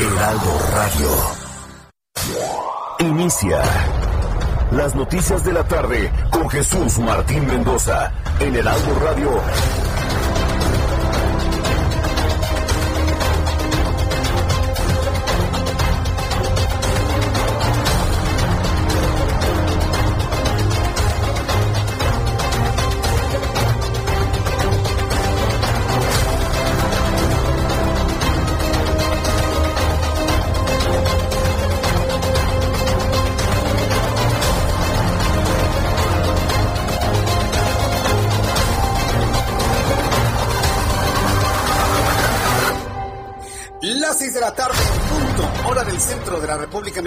Heraldo Radio. Inicia. Las noticias de la tarde con Jesús Martín Mendoza en Heraldo Radio.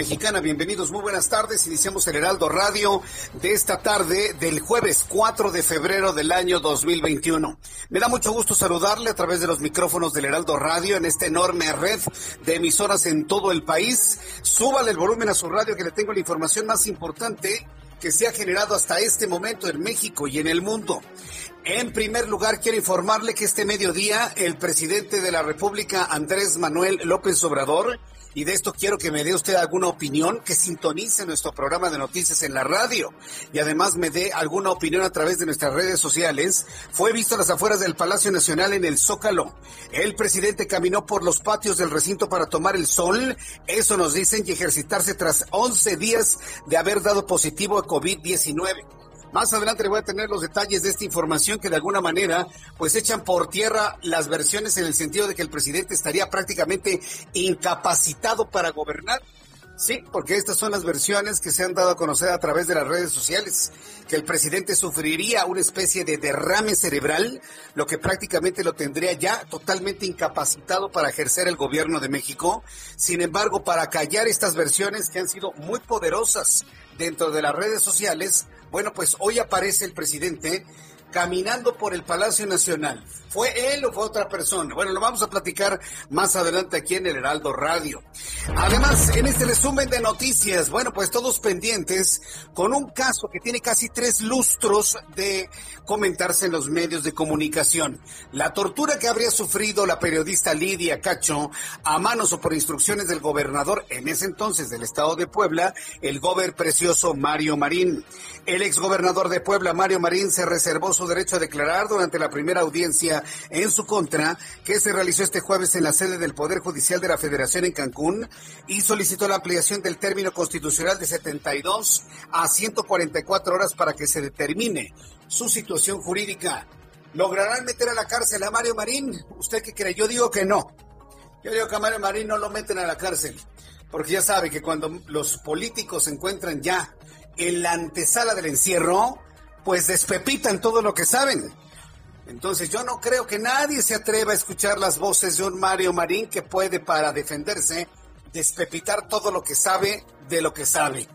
Mexicana. Bienvenidos, muy buenas tardes. Iniciamos el Heraldo Radio de esta tarde del jueves 4 de febrero del año 2021. Me da mucho gusto saludarle a través de los micrófonos del Heraldo Radio en esta enorme red de emisoras en todo el país. Súbale el volumen a su radio que le tengo la información más importante que se ha generado hasta este momento en México y en el mundo. En primer lugar, quiero informarle que este mediodía el presidente de la República, Andrés Manuel López Obrador, y de esto quiero que me dé usted alguna opinión, que sintonice nuestro programa de noticias en la radio y además me dé alguna opinión a través de nuestras redes sociales. Fue visto a las afueras del Palacio Nacional en el Zócalo. El presidente caminó por los patios del recinto para tomar el sol, eso nos dicen, y ejercitarse tras 11 días de haber dado positivo a COVID-19. Más adelante le voy a tener los detalles de esta información que de alguna manera pues echan por tierra las versiones en el sentido de que el presidente estaría prácticamente incapacitado para gobernar. Sí, porque estas son las versiones que se han dado a conocer a través de las redes sociales, que el presidente sufriría una especie de derrame cerebral, lo que prácticamente lo tendría ya totalmente incapacitado para ejercer el gobierno de México. Sin embargo, para callar estas versiones que han sido muy poderosas dentro de las redes sociales, bueno, pues hoy aparece el presidente caminando por el Palacio Nacional. ¿Fue él o fue otra persona? Bueno, lo vamos a platicar más adelante aquí en el Heraldo Radio. Además, en este resumen de noticias, bueno, pues todos pendientes con un caso que tiene casi tres lustros de comentarse en los medios de comunicación. La tortura que habría sufrido la periodista Lidia Cacho a manos o por instrucciones del gobernador en ese entonces del estado de Puebla, el gober precioso Mario Marín. El exgobernador de Puebla, Mario Marín, se reservó su derecho a declarar durante la primera audiencia en su contra, que se realizó este jueves en la sede del Poder Judicial de la Federación en Cancún, y solicitó la ampliación del término constitucional de 72 a 144 horas para que se determine su situación jurídica. ¿Lograrán meter a la cárcel a Mario Marín? ¿Usted qué cree? Yo digo que no. Yo digo que a Mario Marín no lo meten a la cárcel, porque ya sabe que cuando los políticos se encuentran ya en la antesala del encierro, pues despepitan todo lo que saben. Entonces yo no creo que nadie se atreva a escuchar las voces de un Mario Marín que puede para defenderse despepitar todo lo que sabe de lo que sabe.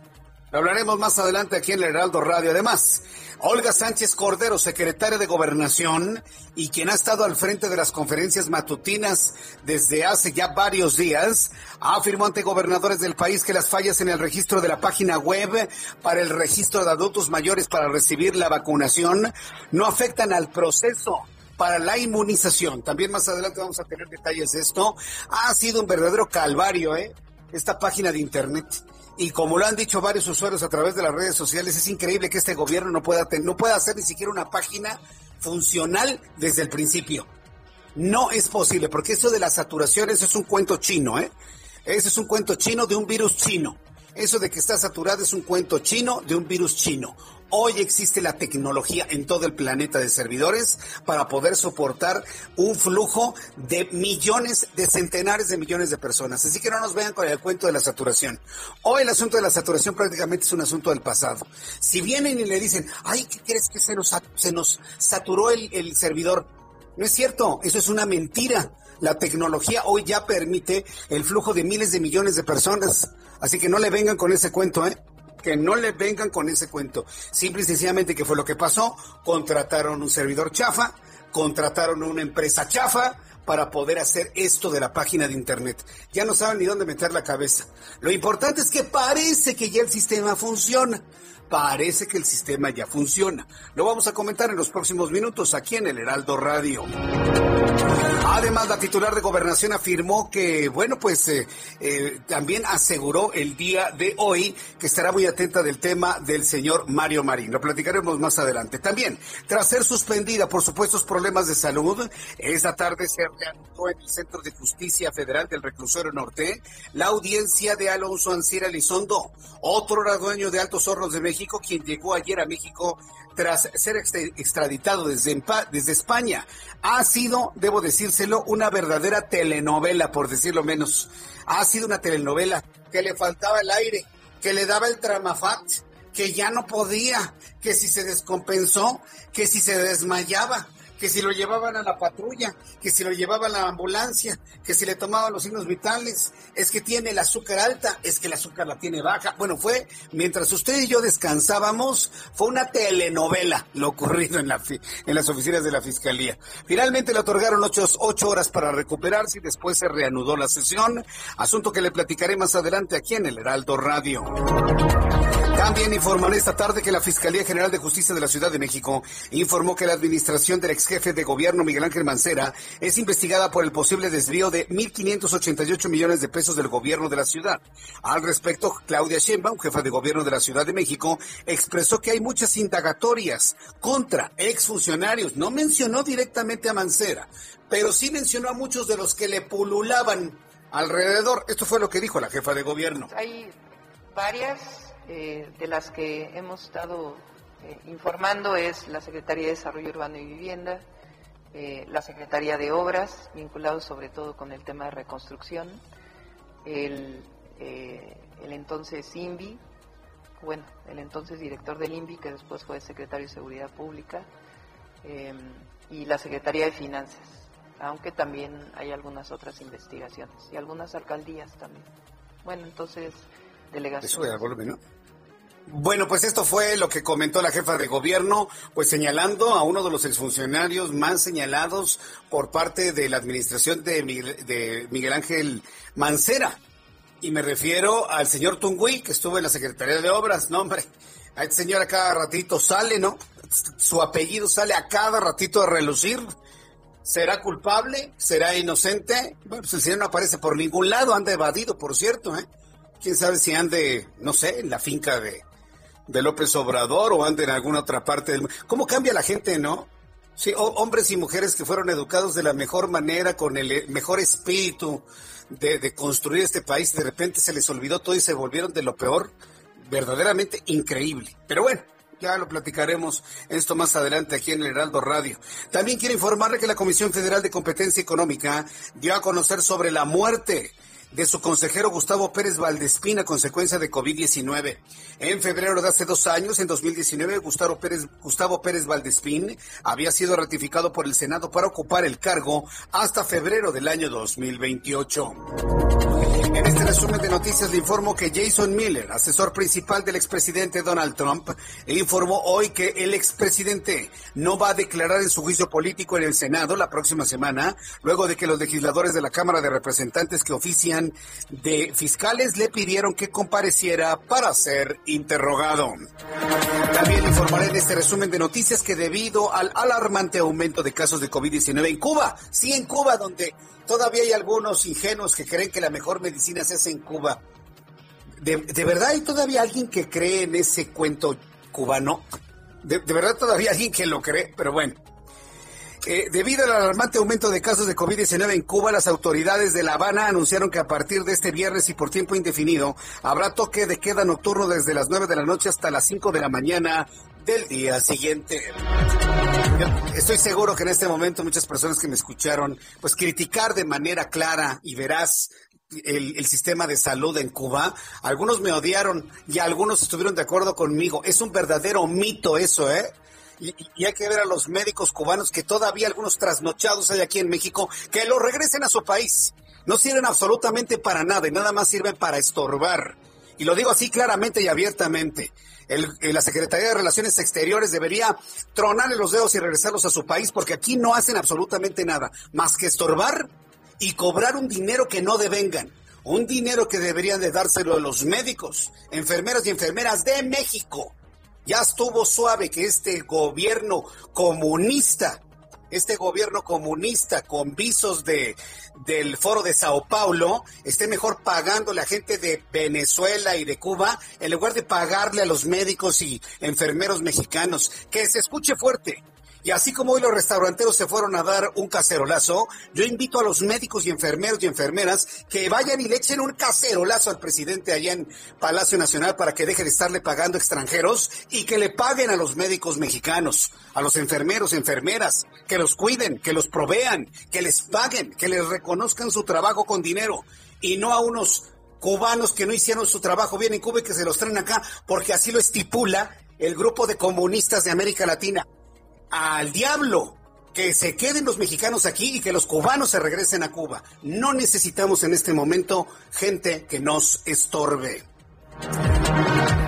Lo hablaremos más adelante aquí en el Heraldo Radio. Además, Olga Sánchez Cordero, secretaria de Gobernación y quien ha estado al frente de las conferencias matutinas desde hace ya varios días, afirmó ante gobernadores del país que las fallas en el registro de la página web para el registro de adultos mayores para recibir la vacunación no afectan al proceso para la inmunización. También más adelante vamos a tener detalles de esto. Ha sido un verdadero calvario, ¿eh? Esta página de internet. Y como lo han dicho varios usuarios a través de las redes sociales, es increíble que este gobierno no pueda, no pueda hacer ni siquiera una página funcional desde el principio. No es posible, porque eso de la saturación, eso es un cuento chino, ¿eh? Ese es un cuento chino de un virus chino. Eso de que está saturado es un cuento chino de un virus chino. Hoy existe la tecnología en todo el planeta de servidores para poder soportar un flujo de millones, de centenares de millones de personas. Así que no nos vean con el cuento de la saturación. Hoy el asunto de la saturación prácticamente es un asunto del pasado. Si vienen y le dicen, ay, ¿qué crees que se nos, saturó el, el servidor? No es cierto, eso es una mentira. La tecnología hoy ya permite el flujo de miles de millones de personas. Así que no le vengan con ese cuento, ¿eh? Que no le vengan con ese cuento. Simple y sencillamente que fue lo que pasó. Contrataron un servidor chafa, contrataron una empresa chafa para poder hacer esto de la página de internet. Ya no saben ni dónde meter la cabeza. Lo importante es que parece que ya el sistema funciona. Parece que el sistema ya funciona. Lo vamos a comentar en los próximos minutos aquí en el Heraldo Radio. Además, la titular de gobernación afirmó que, bueno, pues eh, eh, también aseguró el día de hoy que estará muy atenta del tema del señor Mario Marín. Lo platicaremos más adelante. También, tras ser suspendida por supuestos problemas de salud, esta tarde se reanudó en el Centro de Justicia Federal del Reclusorio Norte la audiencia de Alonso Ancira Elizondo, otro dueño de Altos Hornos de México, quien llegó ayer a México tras ser extraditado desde, desde España. Ha sido, debo decírselo, una verdadera telenovela, por decirlo menos. Ha sido una telenovela que le faltaba el aire, que le daba el tramafat, que ya no podía, que si se descompensó, que si se desmayaba, que si lo llevaban a la patrulla, que si lo llevaban a la ambulancia, que si le tomaban los signos vitales, es que tiene el azúcar alta, es que el azúcar la tiene baja. Bueno, fue, mientras usted y yo descansábamos, fue una telenovela lo ocurrido en, en las oficinas de la Fiscalía. Finalmente le otorgaron ocho, ocho horas para recuperarse y después se reanudó la sesión, asunto que le platicaré más adelante aquí en el Heraldo Radio. También informan esta tarde que la Fiscalía General de Justicia de la Ciudad de México informó que la administración del ex jefe de gobierno Miguel Ángel Mancera es investigada por el posible desvío de 1.588 millones de pesos del gobierno de la ciudad. Al respecto, Claudia Sheinbaum, jefa de gobierno de la Ciudad de México, expresó que hay muchas indagatorias contra exfuncionarios. No mencionó directamente a Mancera, pero sí mencionó a muchos de los que le pululaban alrededor. Esto fue lo que dijo la jefa de gobierno. Hay varias eh, de las que hemos estado eh, informando es la Secretaría de Desarrollo Urbano y Vivienda, eh, la Secretaría de Obras, vinculados sobre todo con el tema de reconstrucción, el, el entonces INVI, bueno, el entonces director del INVI, que después fue secretario de Seguridad Pública, y la Secretaría de Finanzas, aunque también hay algunas otras investigaciones, y algunas alcaldías también. Bueno, entonces, delegaciones. Eso bueno, pues esto fue lo que comentó la jefa de gobierno, pues señalando a uno de los exfuncionarios más señalados por parte de la administración de Miguel, Ángel Mancera. Y me refiero al señor Tungui, que estuvo en la Secretaría de Obras. No, hombre, a este señor a cada ratito sale, ¿no? Su apellido sale a cada ratito a relucir. ¿Será culpable? ¿Será inocente? Bueno, pues el señor no aparece por ningún lado, anda evadido, por cierto, ¿eh? Quién sabe si ande, no sé, en la finca de, de López Obrador o ande en alguna otra parte del. ¿Cómo cambia la gente, no? Sí, hombres y mujeres que fueron educados de la mejor manera, con el eh, mejor espíritu de, construir este país, de repente se les olvidó todo y se volvieron de lo peor, verdaderamente increíble. Pero bueno, ya lo platicaremos esto más adelante aquí en el Heraldo Radio. También quiero informarle que la Comisión Federal de Competencia Económica dio a conocer sobre la muerte de su consejero Gustavo Pérez Valdespín a consecuencia de COVID-19. En febrero de hace dos años, en 2019, Gustavo Pérez, Gustavo Pérez Valdespín había sido ratificado por el Senado para ocupar el cargo hasta febrero del año 2028. En este resumen de noticias le informo que Jason Miller, asesor principal del expresidente Donald Trump, informó hoy que el expresidente no va a declarar en su juicio político en el Senado la próxima semana, luego de que los legisladores de la Cámara de Representantes que ofician de fiscales le pidieron que compareciera para ser interrogado. También informaré en este resumen de noticias que debido al alarmante aumento de casos de COVID-19 en Cuba, sí en Cuba, donde todavía hay algunos ingenuos que creen que la mejor medicina se hace en Cuba. ¿De, verdad hay todavía alguien que cree en ese cuento cubano? De, de verdad todavía alguien que lo cree, pero bueno. Eh, debido al alarmante aumento de casos de COVID-19 en Cuba, las autoridades de La Habana anunciaron que a partir de este viernes y por tiempo indefinido habrá toque de queda nocturno desde las 9 de la noche hasta las 5 de la mañana del día siguiente. estoy seguro que en este momento muchas personas que me escucharon, pues criticar de manera clara y veraz el, el, sistema de salud en Cuba. Algunos me odiaron y algunos estuvieron de acuerdo conmigo. Es un verdadero mito eso, ¿eh? Y, y, hay que ver a los médicos cubanos que todavía algunos trasnochados hay aquí en México, que los regresen a su país. No sirven absolutamente para nada y nada más sirven para estorbar. Y lo digo así claramente y abiertamente. El, la Secretaría de Relaciones Exteriores debería tronarle los dedos y regresarlos a su país porque aquí no hacen absolutamente nada más que estorbar y cobrar un dinero que no devengan. Un dinero que deberían de dárselo a los médicos, enfermeros y enfermeras de México. Ya estuvo suave que este gobierno comunista este gobierno comunista con visos de, del foro de Sao Paulo esté mejor pagando a la gente de Venezuela y de Cuba en lugar de pagarle a los médicos y enfermeros mexicanos. Que se escuche fuerte. Y así como hoy los restauranteros se fueron a dar un cacerolazo, yo invito a los médicos y enfermeros y enfermeras que vayan y le echen un cacerolazo al presidente allá en Palacio Nacional para que deje de estarle pagando extranjeros y que le paguen a los médicos mexicanos, a los enfermeros, enfermeras, que los cuiden, que los provean, que les paguen, que les reconozcan su trabajo con dinero y no a unos cubanos que no hicieron su trabajo bien en Cuba y que se los traen acá porque así lo estipula el grupo de comunistas de América Latina al diablo que se queden los mexicanos aquí y que los cubanos se regresen a Cuba. No necesitamos en este momento gente que nos estorbe.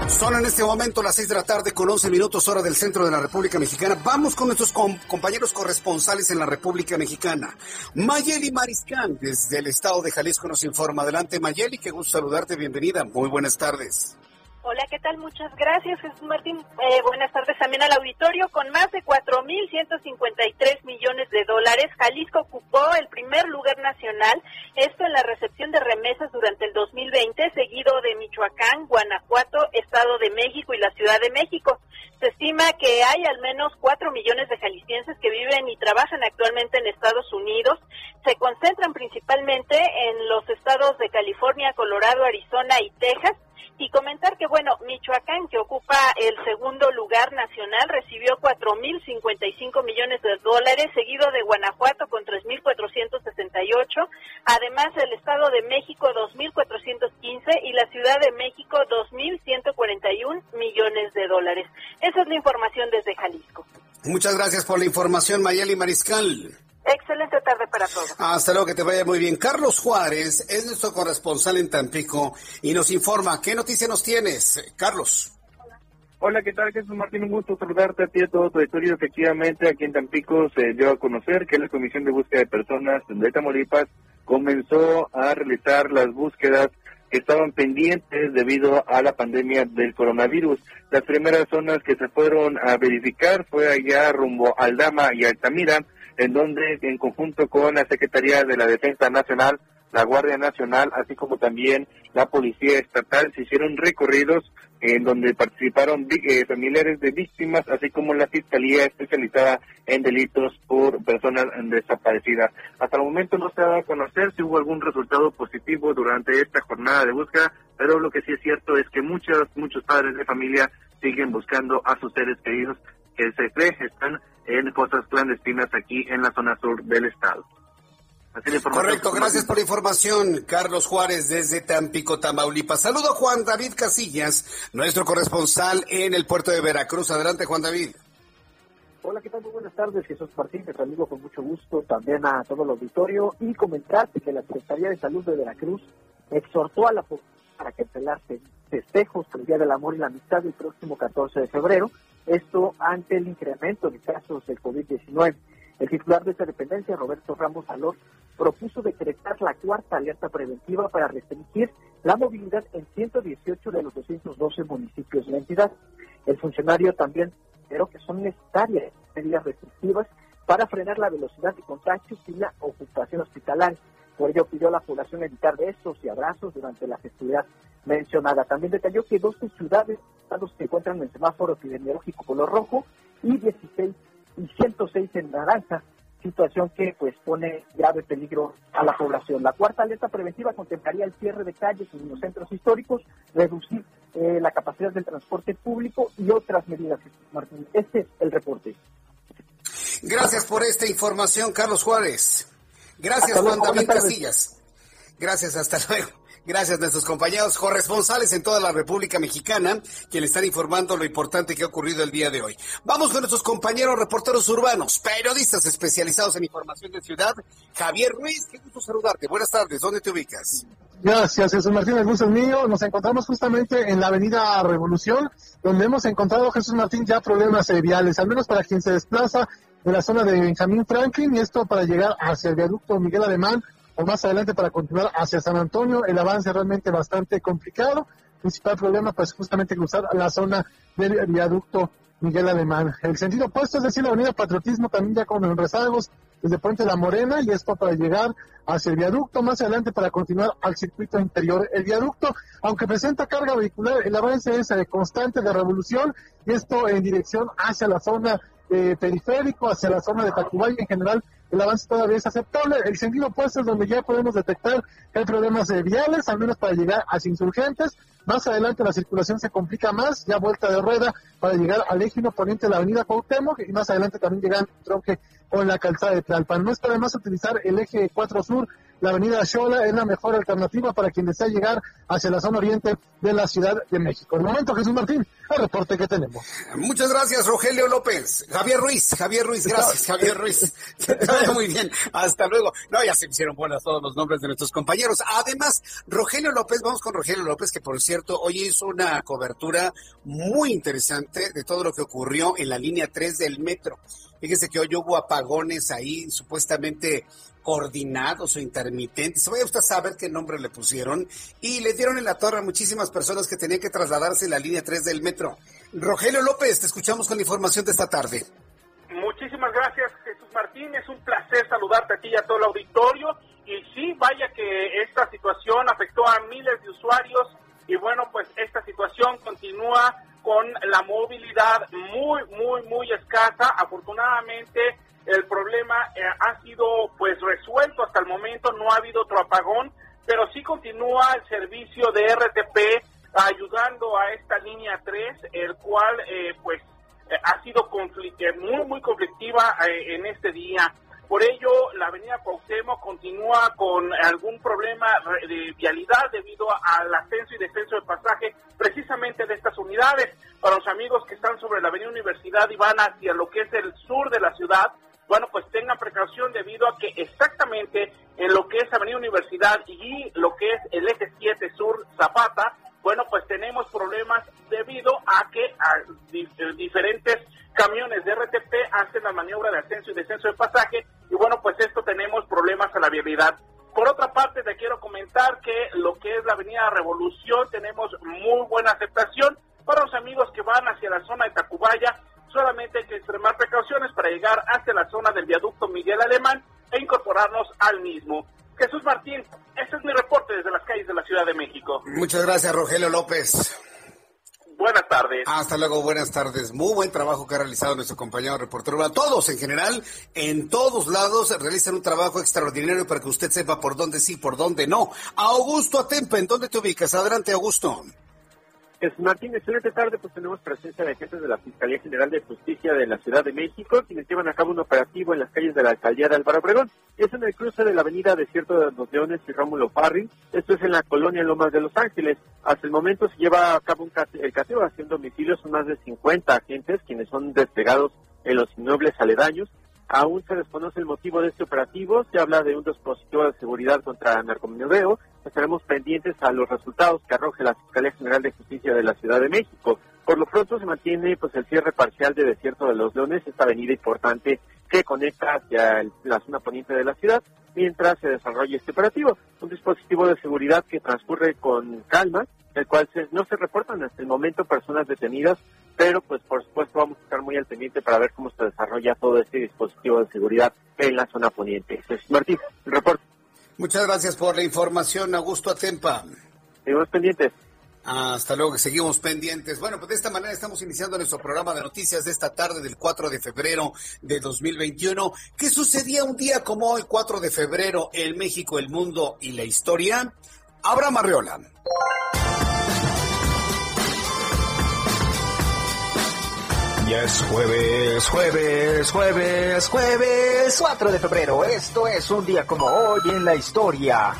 Son en este momento las 6 de la tarde con 11 minutos hora del centro de la República Mexicana. Vamos con nuestros compañeros corresponsales en la República Mexicana. Mayeli Mariscal desde el estado de Jalisco nos informa. Adelante Mayeli, qué gusto saludarte, bienvenida. Muy buenas tardes. Hola, ¿qué tal? Muchas gracias, Jesús Martín. Eh, buenas tardes también al auditorio. Con más de 4.153 millones de dólares, Jalisco ocupó el primer lugar nacional, esto en la recepción de remesas durante el 2020, seguido de Michoacán, Guanajuato, Estado de México y la Ciudad de México. Se estima que hay al menos 4 millones de jaliscienses que viven y trabajan actualmente en Estados Unidos. Se concentran principalmente en los estados de California, Colorado, Arizona y Texas y comentar que, bueno, Michoacán, que ocupa el segundo lugar nacional, recibió 4.055 millones de dólares, seguido de Guanajuato con 3.468, además el Estado de México 2.415 y la Ciudad de México 2.141 millones de dólares. Esa es la información desde Jalisco. Muchas gracias por la información, Mayeli Mariscal. Excelente tarde para todos. Hasta luego, que te vaya muy bien. Carlos Juárez es nuestro corresponsal en Tampico y nos informa. ¿Qué noticia nos tienes, Carlos? Hola, ¿qué tal? Jesús Martín, un gusto saludarte a ti y a todo tu auditorio. Efectivamente, aquí en Tampico se dio a conocer que la Comisión de Búsqueda de Personas de Tamaulipas comenzó a realizar las búsquedas que estaban pendientes debido a la pandemia del coronavirus. Las primeras zonas que se fueron a verificar fue allá rumbo a Aldama y Altamira, en donde en conjunto con la Secretaría de la Defensa Nacional, la Guardia Nacional, así como también la Policía Estatal, se hicieron recorridos en donde participaron eh, familiares de víctimas, así como la Fiscalía especializada en delitos por personas desaparecidas. Hasta el momento no se ha dado a conocer si hubo algún resultado positivo durante esta jornada de búsqueda, pero lo que sí es cierto es que muchos, muchos padres de familia siguen buscando a sus seres queridos que se cree están en cosas clandestinas aquí en la zona sur del estado. Correcto, gracias por la información, Carlos Juárez desde Tampico, Tamaulipas. Saludo a Juan David Casillas, nuestro corresponsal en el puerto de Veracruz. Adelante, Juan David. Hola, ¿qué tal? Muy buenas tardes, Jesús Martín, te saludo con mucho gusto también a todo el auditorio y comentarte que la Secretaría de Salud de Veracruz exhortó a la población para se festejos por el Día del Amor y la Amistad el próximo 14 de febrero esto ante el incremento de casos del COVID-19. El titular de esta dependencia, Roberto Ramos Alor, propuso decretar la cuarta alerta preventiva para restringir la movilidad en 118 de los 212 municipios de la entidad. El funcionario también pero que son necesarias medidas restrictivas para frenar la velocidad de contagios y la ocupación hospitalaria. Por ello pidió a la población evitar besos y abrazos durante la festividad mencionada. También detalló que 12 ciudades se encuentran en el semáforo epidemiológico color rojo y 16 y 106 en naranja, situación que pues pone grave peligro a la población. La cuarta alerta preventiva contemplaría el cierre de calles en los centros históricos, reducir eh, la capacidad del transporte público y otras medidas. Martín, este es el reporte. Gracias por esta información, Carlos Juárez. Gracias, Juan David Casillas. Gracias, hasta luego. Gracias a nuestros compañeros corresponsales en toda la República Mexicana, quienes están informando lo importante que ha ocurrido el día de hoy. Vamos con nuestros compañeros reporteros urbanos, periodistas especializados en información de ciudad. Javier Ruiz, qué gusto saludarte. Buenas tardes, ¿dónde te ubicas? Gracias, Jesús Martín, el gusto es mío. Nos encontramos justamente en la avenida Revolución, donde hemos encontrado, Jesús Martín, ya problemas viales, al menos para quien se desplaza de la zona de Benjamín Franklin, y esto para llegar hacia el viaducto Miguel Alemán, o más adelante para continuar hacia San Antonio, el avance realmente bastante complicado. Principal problema, pues justamente cruzar la zona del viaducto Miguel Alemán. El sentido opuesto, es decir, la avenida Patriotismo también ya con rezagos desde Puente La Morena y esto para llegar hacia el viaducto, más adelante para continuar al circuito interior. El viaducto, aunque presenta carga vehicular, el avance es eh, constante de revolución y esto en dirección hacia la zona eh, periférico, hacia la zona de Tacubaya en general el avance todavía es aceptable. El sentido opuesto es donde ya podemos detectar que hay problemas de viales, al menos para llegar a insurgentes. Más adelante la circulación se complica más, ya vuelta de rueda para llegar al eje poniente de la avenida Cuauhtémoc y más adelante también llegan tronque con la calzada de Tlalpan. No está de más utilizar el eje 4 sur la avenida Xola es la mejor alternativa para quien desea llegar hacia la zona oriente de la Ciudad de México. El momento, Jesús Martín, el reporte que tenemos. Muchas gracias, Rogelio López. Javier Ruiz, Javier Ruiz, gracias, Javier Ruiz. Muy bien, hasta luego. No, ya se hicieron buenas todos los nombres de nuestros compañeros. Además, Rogelio López, vamos con Rogelio López, que por cierto, hoy hizo una cobertura muy interesante de todo lo que ocurrió en la línea 3 del metro. Fíjese que hoy hubo apagones ahí, supuestamente coordinados o intermitentes. Voy a usted saber qué nombre le pusieron. Y le dieron en la torre a muchísimas personas que tenían que trasladarse en la línea 3 del metro. Rogelio López, te escuchamos con la información de esta tarde. Muchísimas gracias, Jesús Martín. Es un placer saludarte aquí y a todo el auditorio. Y sí, vaya que esta situación afectó a miles de usuarios. Y bueno, pues esta situación continúa con la movilidad muy, muy, muy escasa. Afortunadamente, el problema eh, ha sido pues resuelto hasta el momento, no ha habido otro apagón, pero sí continúa el servicio de RTP ayudando a esta línea 3, el cual eh, pues eh, ha sido muy muy conflictiva en este día. Por ello, la avenida Cuauhtémoc continúa con algún problema de vialidad debido al ascenso y descenso de pasaje precisamente de estas unidades. Para los amigos que están sobre la avenida Universidad y van hacia lo que es el sur de la ciudad, bueno, pues tengan precaución debido a que exactamente en lo que es Avenida Universidad y lo que es el eje 7 Sur Zapata, bueno, pues tenemos problemas debido a que eh, diferentes camiones de RTP hacen la maniobra de ascenso y descenso de pasaje y bueno, pues esto tenemos problemas a la vialidad. Por otra parte, te quiero comentar que lo que es la Avenida Revolución tenemos muy buena aceptación para los amigos que van hacia la zona de Tacubaya solamente hay que extremar precauciones para llegar hacia la zona del viaducto Miguel Alemán e incorporarnos al mismo. Jesús Martín, este es mi reporte desde las calles de la Ciudad de México. Muchas gracias, Rogelio López. Buenas tardes. Hasta luego, buenas tardes. Muy buen trabajo que ha realizado nuestro compañero reportero. A todos en general, en todos lados, realizan un trabajo extraordinario para que usted sepa por dónde sí, por dónde no. Augusto Atempa, ¿en dónde te ubicas? Adelante, Augusto. Es Martín, excelente tarde, pues tenemos presencia de agentes de la Fiscalía General de Justicia de la Ciudad de México, quienes llevan a cabo un operativo en las calles de la alcaldía de Álvaro Obregón. Es en el cruce de la avenida Desierto de los Leones y Rómulo Parry. Esto es en la colonia Lomas de Los Ángeles. Hasta el momento se lleva a cabo un el cateo haciendo domicilios, son más de 50 agentes quienes son desplegados en los inmuebles aledaños. Aún se desconoce el motivo de este operativo. Se habla de un dispositivo de seguridad contra narcomenudeo. Estaremos pendientes a los resultados que arroje la Fiscalía General de Justicia de la Ciudad de México. Por lo pronto se mantiene pues el cierre parcial de Desierto de los Leones, esta avenida importante que conecta hacia la zona poniente de la ciudad, mientras se desarrolla este operativo. Un dispositivo de seguridad que transcurre con calma, el cual no se reportan hasta el momento personas detenidas, pero pues por supuesto vamos a estar muy al pendiente para ver cómo se desarrolla todo este dispositivo de seguridad en la zona poniente. Martín, el reporte. Muchas gracias por la información, Augusto Atempa. Seguimos pendientes. Hasta luego, que seguimos pendientes. Bueno, pues de esta manera estamos iniciando nuestro programa de noticias de esta tarde del 4 de febrero de 2021. ¿Qué sucedía un día como hoy, 4 de febrero, en México, el mundo y la historia? Abraham Arreola. Ya es jueves, jueves, jueves, jueves, 4 de febrero. Esto es un día como hoy en la historia.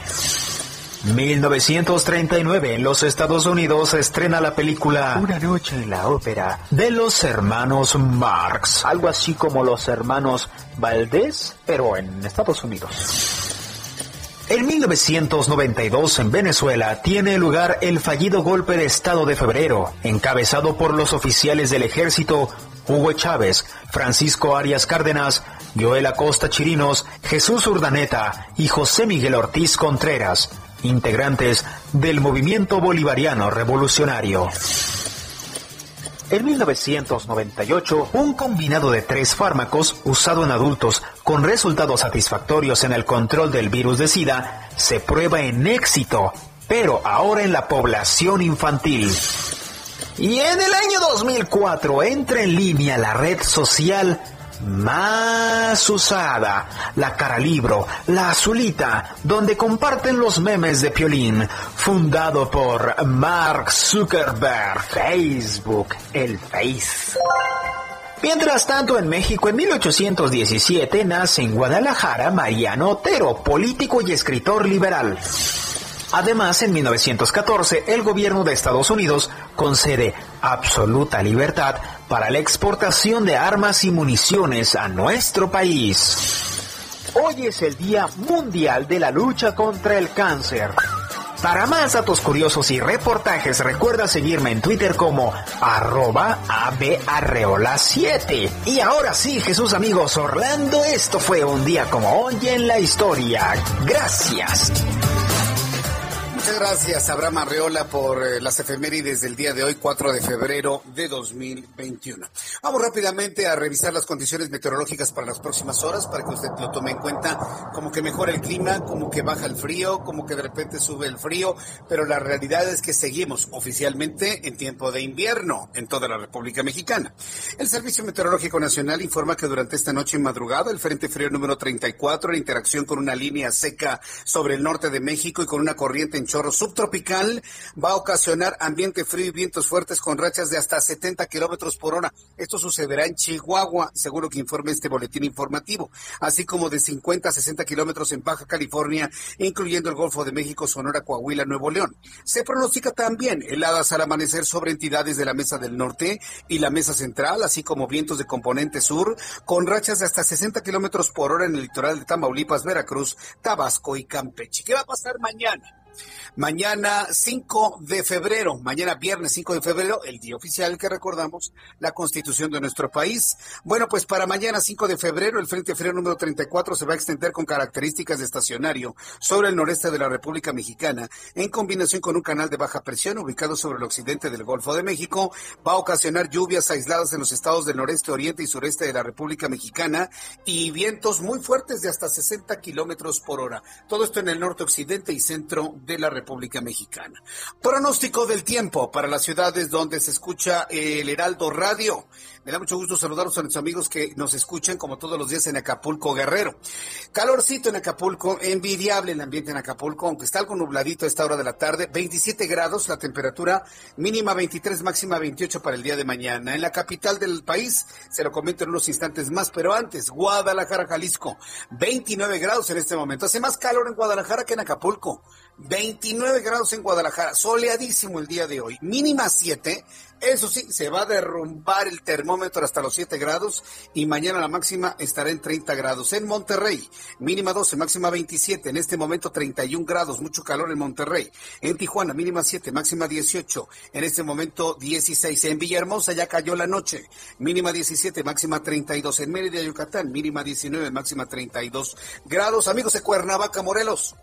1939 en los Estados Unidos estrena la película Una noche en la ópera de los hermanos Marx, algo así como los hermanos Valdés, pero en Estados Unidos. En 1992 en Venezuela tiene lugar el fallido golpe de Estado de febrero, encabezado por los oficiales del ejército Hugo Chávez, Francisco Arias Cárdenas, Joel Acosta Chirinos, Jesús Urdaneta y José Miguel Ortiz Contreras, integrantes del movimiento bolivariano revolucionario. En 1998, un combinado de tres fármacos usado en adultos con resultados satisfactorios en el control del virus de SIDA se prueba en éxito, pero ahora en la población infantil. Y en el año 2004 entra en línea la red social más usada, la cara libro, la azulita, donde comparten los memes de Piolín, fundado por Mark Zuckerberg, Facebook, el Face. Mientras tanto, en México, en 1817, nace en Guadalajara Mariano Otero, político y escritor liberal. Además, en 1914, el gobierno de Estados Unidos concede absoluta libertad para la exportación de armas y municiones a nuestro país. Hoy es el Día Mundial de la Lucha contra el Cáncer. Para más datos curiosos y reportajes, recuerda seguirme en Twitter como arroba abarreola7. Y ahora sí, Jesús amigos, Orlando, esto fue un día como hoy en la historia. Gracias. Muchas gracias, Abraham Arreola, por eh, las efemérides del día de hoy, 4 de febrero de 2021. Vamos rápidamente a revisar las condiciones meteorológicas para las próximas horas, para que usted lo tome en cuenta, como que mejora el clima, como que baja el frío, como que de repente sube el frío, pero la realidad es que seguimos oficialmente en tiempo de invierno en toda la República Mexicana. El Servicio Meteorológico Nacional informa que durante esta noche y madrugada, el Frente Frío número 34, en interacción con una línea seca sobre el norte de México y con una corriente en chorro subtropical va a ocasionar ambiente frío y vientos fuertes con rachas de hasta 70 kilómetros por hora. Esto sucederá en Chihuahua, seguro que informe este boletín informativo, así como de 50 a 60 kilómetros en Baja California, incluyendo el Golfo de México, Sonora, Coahuila, Nuevo León. Se pronostica también heladas al amanecer sobre entidades de la Mesa del Norte y la Mesa Central, así como vientos de componente sur, con rachas de hasta 60 kilómetros por hora en el litoral de Tamaulipas, Veracruz, Tabasco y Campeche. ¿Qué va a pasar mañana? Mañana 5 de febrero, mañana viernes 5 de febrero, el día oficial que recordamos la constitución de nuestro país. Bueno, pues para mañana 5 de febrero, el Frente Frío número 34 se va a extender con características de estacionario sobre el noreste de la República Mexicana, en combinación con un canal de baja presión ubicado sobre el occidente del Golfo de México. Va a ocasionar lluvias aisladas en los estados del noreste, oriente y sureste de la República Mexicana y vientos muy fuertes de hasta 60 kilómetros por hora. Todo esto en el norte, occidente y centro de la República Mexicana. Pronóstico del tiempo para las ciudades donde se escucha el Heraldo Radio. Me da mucho gusto saludaros a nuestros amigos que nos escuchan como todos los días en Acapulco Guerrero. Calorcito en Acapulco, envidiable el ambiente en Acapulco, aunque está algo nubladito a esta hora de la tarde. 27 grados la temperatura, mínima 23, máxima 28 para el día de mañana. En la capital del país, se lo comento en unos instantes más, pero antes, Guadalajara, Jalisco, 29 grados en este momento. Hace más calor en Guadalajara que en Acapulco. 29 grados en Guadalajara, soleadísimo el día de hoy, mínima 7. Eso sí, se va a derrumbar el termómetro hasta los 7 grados y mañana la máxima estará en 30 grados. En Monterrey, mínima 12, máxima 27. En este momento 31 grados, mucho calor en Monterrey. En Tijuana, mínima 7, máxima 18. En este momento 16. En Villahermosa ya cayó la noche, mínima 17, máxima 32. En Mérida, Yucatán, mínima 19, máxima 32 grados. Amigos de Cuernavaca, Morelos.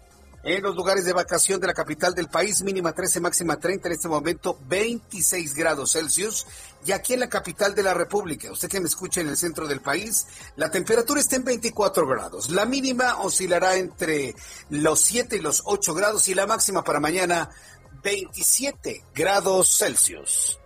En los lugares de vacación de la capital del país, mínima 13, máxima 30, en este momento 26 grados Celsius. Y aquí en la capital de la República, usted que me escucha en el centro del país, la temperatura está en 24 grados. La mínima oscilará entre los 7 y los 8 grados y la máxima para mañana 27 grados Celsius.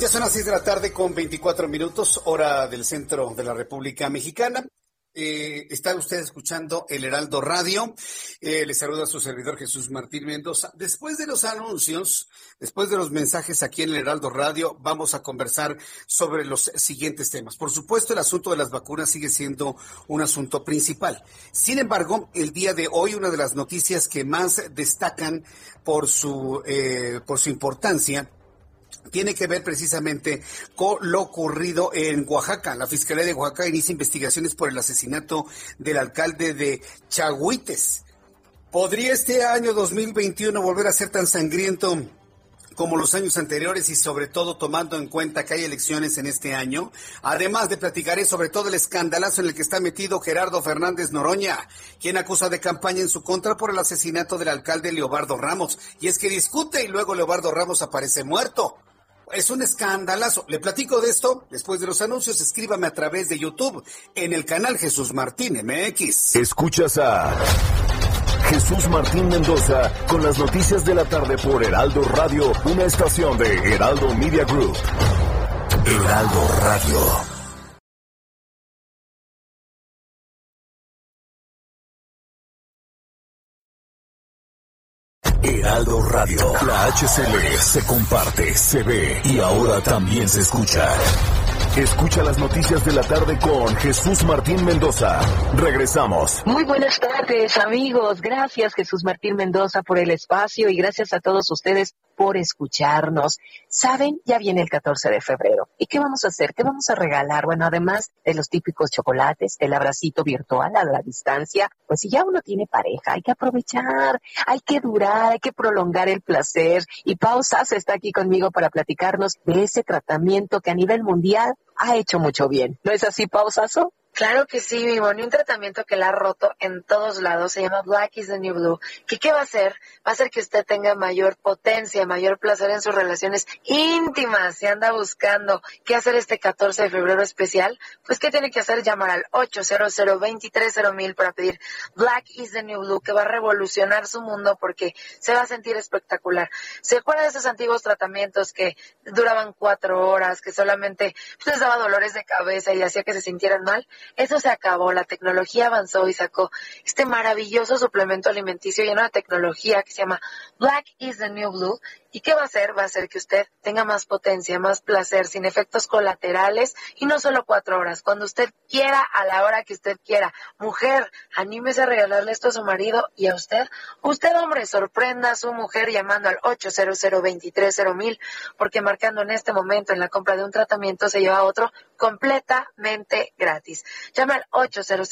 Ya son las 6 de la tarde con 24 minutos, hora del centro de la República Mexicana. Eh, está usted escuchando el Heraldo Radio. Eh, le saluda a su servidor Jesús Martín Mendoza. Después de los anuncios, después de los mensajes aquí en el Heraldo Radio, vamos a conversar sobre los siguientes temas. Por supuesto, el asunto de las vacunas sigue siendo un asunto principal. Sin embargo, el día de hoy, una de las noticias que más destacan por su, eh, por su importancia tiene que ver precisamente con lo ocurrido en Oaxaca. La Fiscalía de Oaxaca inicia investigaciones por el asesinato del alcalde de Chagüites. ¿Podría este año 2021 volver a ser tan sangriento como los años anteriores y sobre todo tomando en cuenta que hay elecciones en este año. Además de platicaré sobre todo el escandalazo en el que está metido Gerardo Fernández Noroña, quien acusa de campaña en su contra por el asesinato del alcalde Leobardo Ramos. Y es que discute y luego Leobardo Ramos aparece muerto. Es un escandalazo. Le platico de esto después de los anuncios. Escríbame a través de YouTube en el canal Jesús Martín MX. Escuchas a Jesús Martín Mendoza con las noticias de la tarde por Heraldo Radio, una estación de Heraldo Media Group. Heraldo Radio. La HCL se comparte, se ve y ahora también se escucha. Escucha las noticias de la tarde con Jesús Martín Mendoza. Regresamos. Muy buenas tardes, amigos. Gracias, Jesús Martín Mendoza, por el espacio y gracias a todos ustedes por escucharnos. Saben, ya viene el 14 de febrero. ¿Y qué vamos a hacer? ¿Qué vamos a regalar? Bueno, además de los típicos chocolates, el abracito virtual a la distancia, pues si ya uno tiene pareja, hay que aprovechar, hay que durar, hay que prolongar el placer. Y Pausas está aquí conmigo para platicarnos de ese tratamiento que a nivel mundial ha hecho mucho bien. ¿No es así, Pausazo? Claro que sí, mi Moni, un tratamiento que la ha roto en todos lados, se llama Black is the New Blue. ¿Qué, ¿Qué va a hacer? Va a hacer que usted tenga mayor potencia, mayor placer en sus relaciones íntimas. Si anda buscando qué hacer este 14 de febrero especial, pues ¿qué tiene que hacer? Llamar al 800 mil para pedir Black is the New Blue, que va a revolucionar su mundo porque se va a sentir espectacular. ¿Se acuerda de esos antiguos tratamientos que duraban cuatro horas, que solamente pues, les daba dolores de cabeza y hacía que se sintieran mal? Eso se acabó, la tecnología avanzó y sacó este maravilloso suplemento alimenticio lleno de tecnología que se llama Black is the New Blue. ¿Y qué va a hacer? Va a hacer que usted tenga más potencia, más placer, sin efectos colaterales y no solo cuatro horas, cuando usted quiera, a la hora que usted quiera. Mujer, anímese a regalarle esto a su marido y a usted. Usted, hombre, sorprenda a su mujer llamando al 800 mil porque marcando en este momento en la compra de un tratamiento se lleva otro completamente gratis. Llama al 800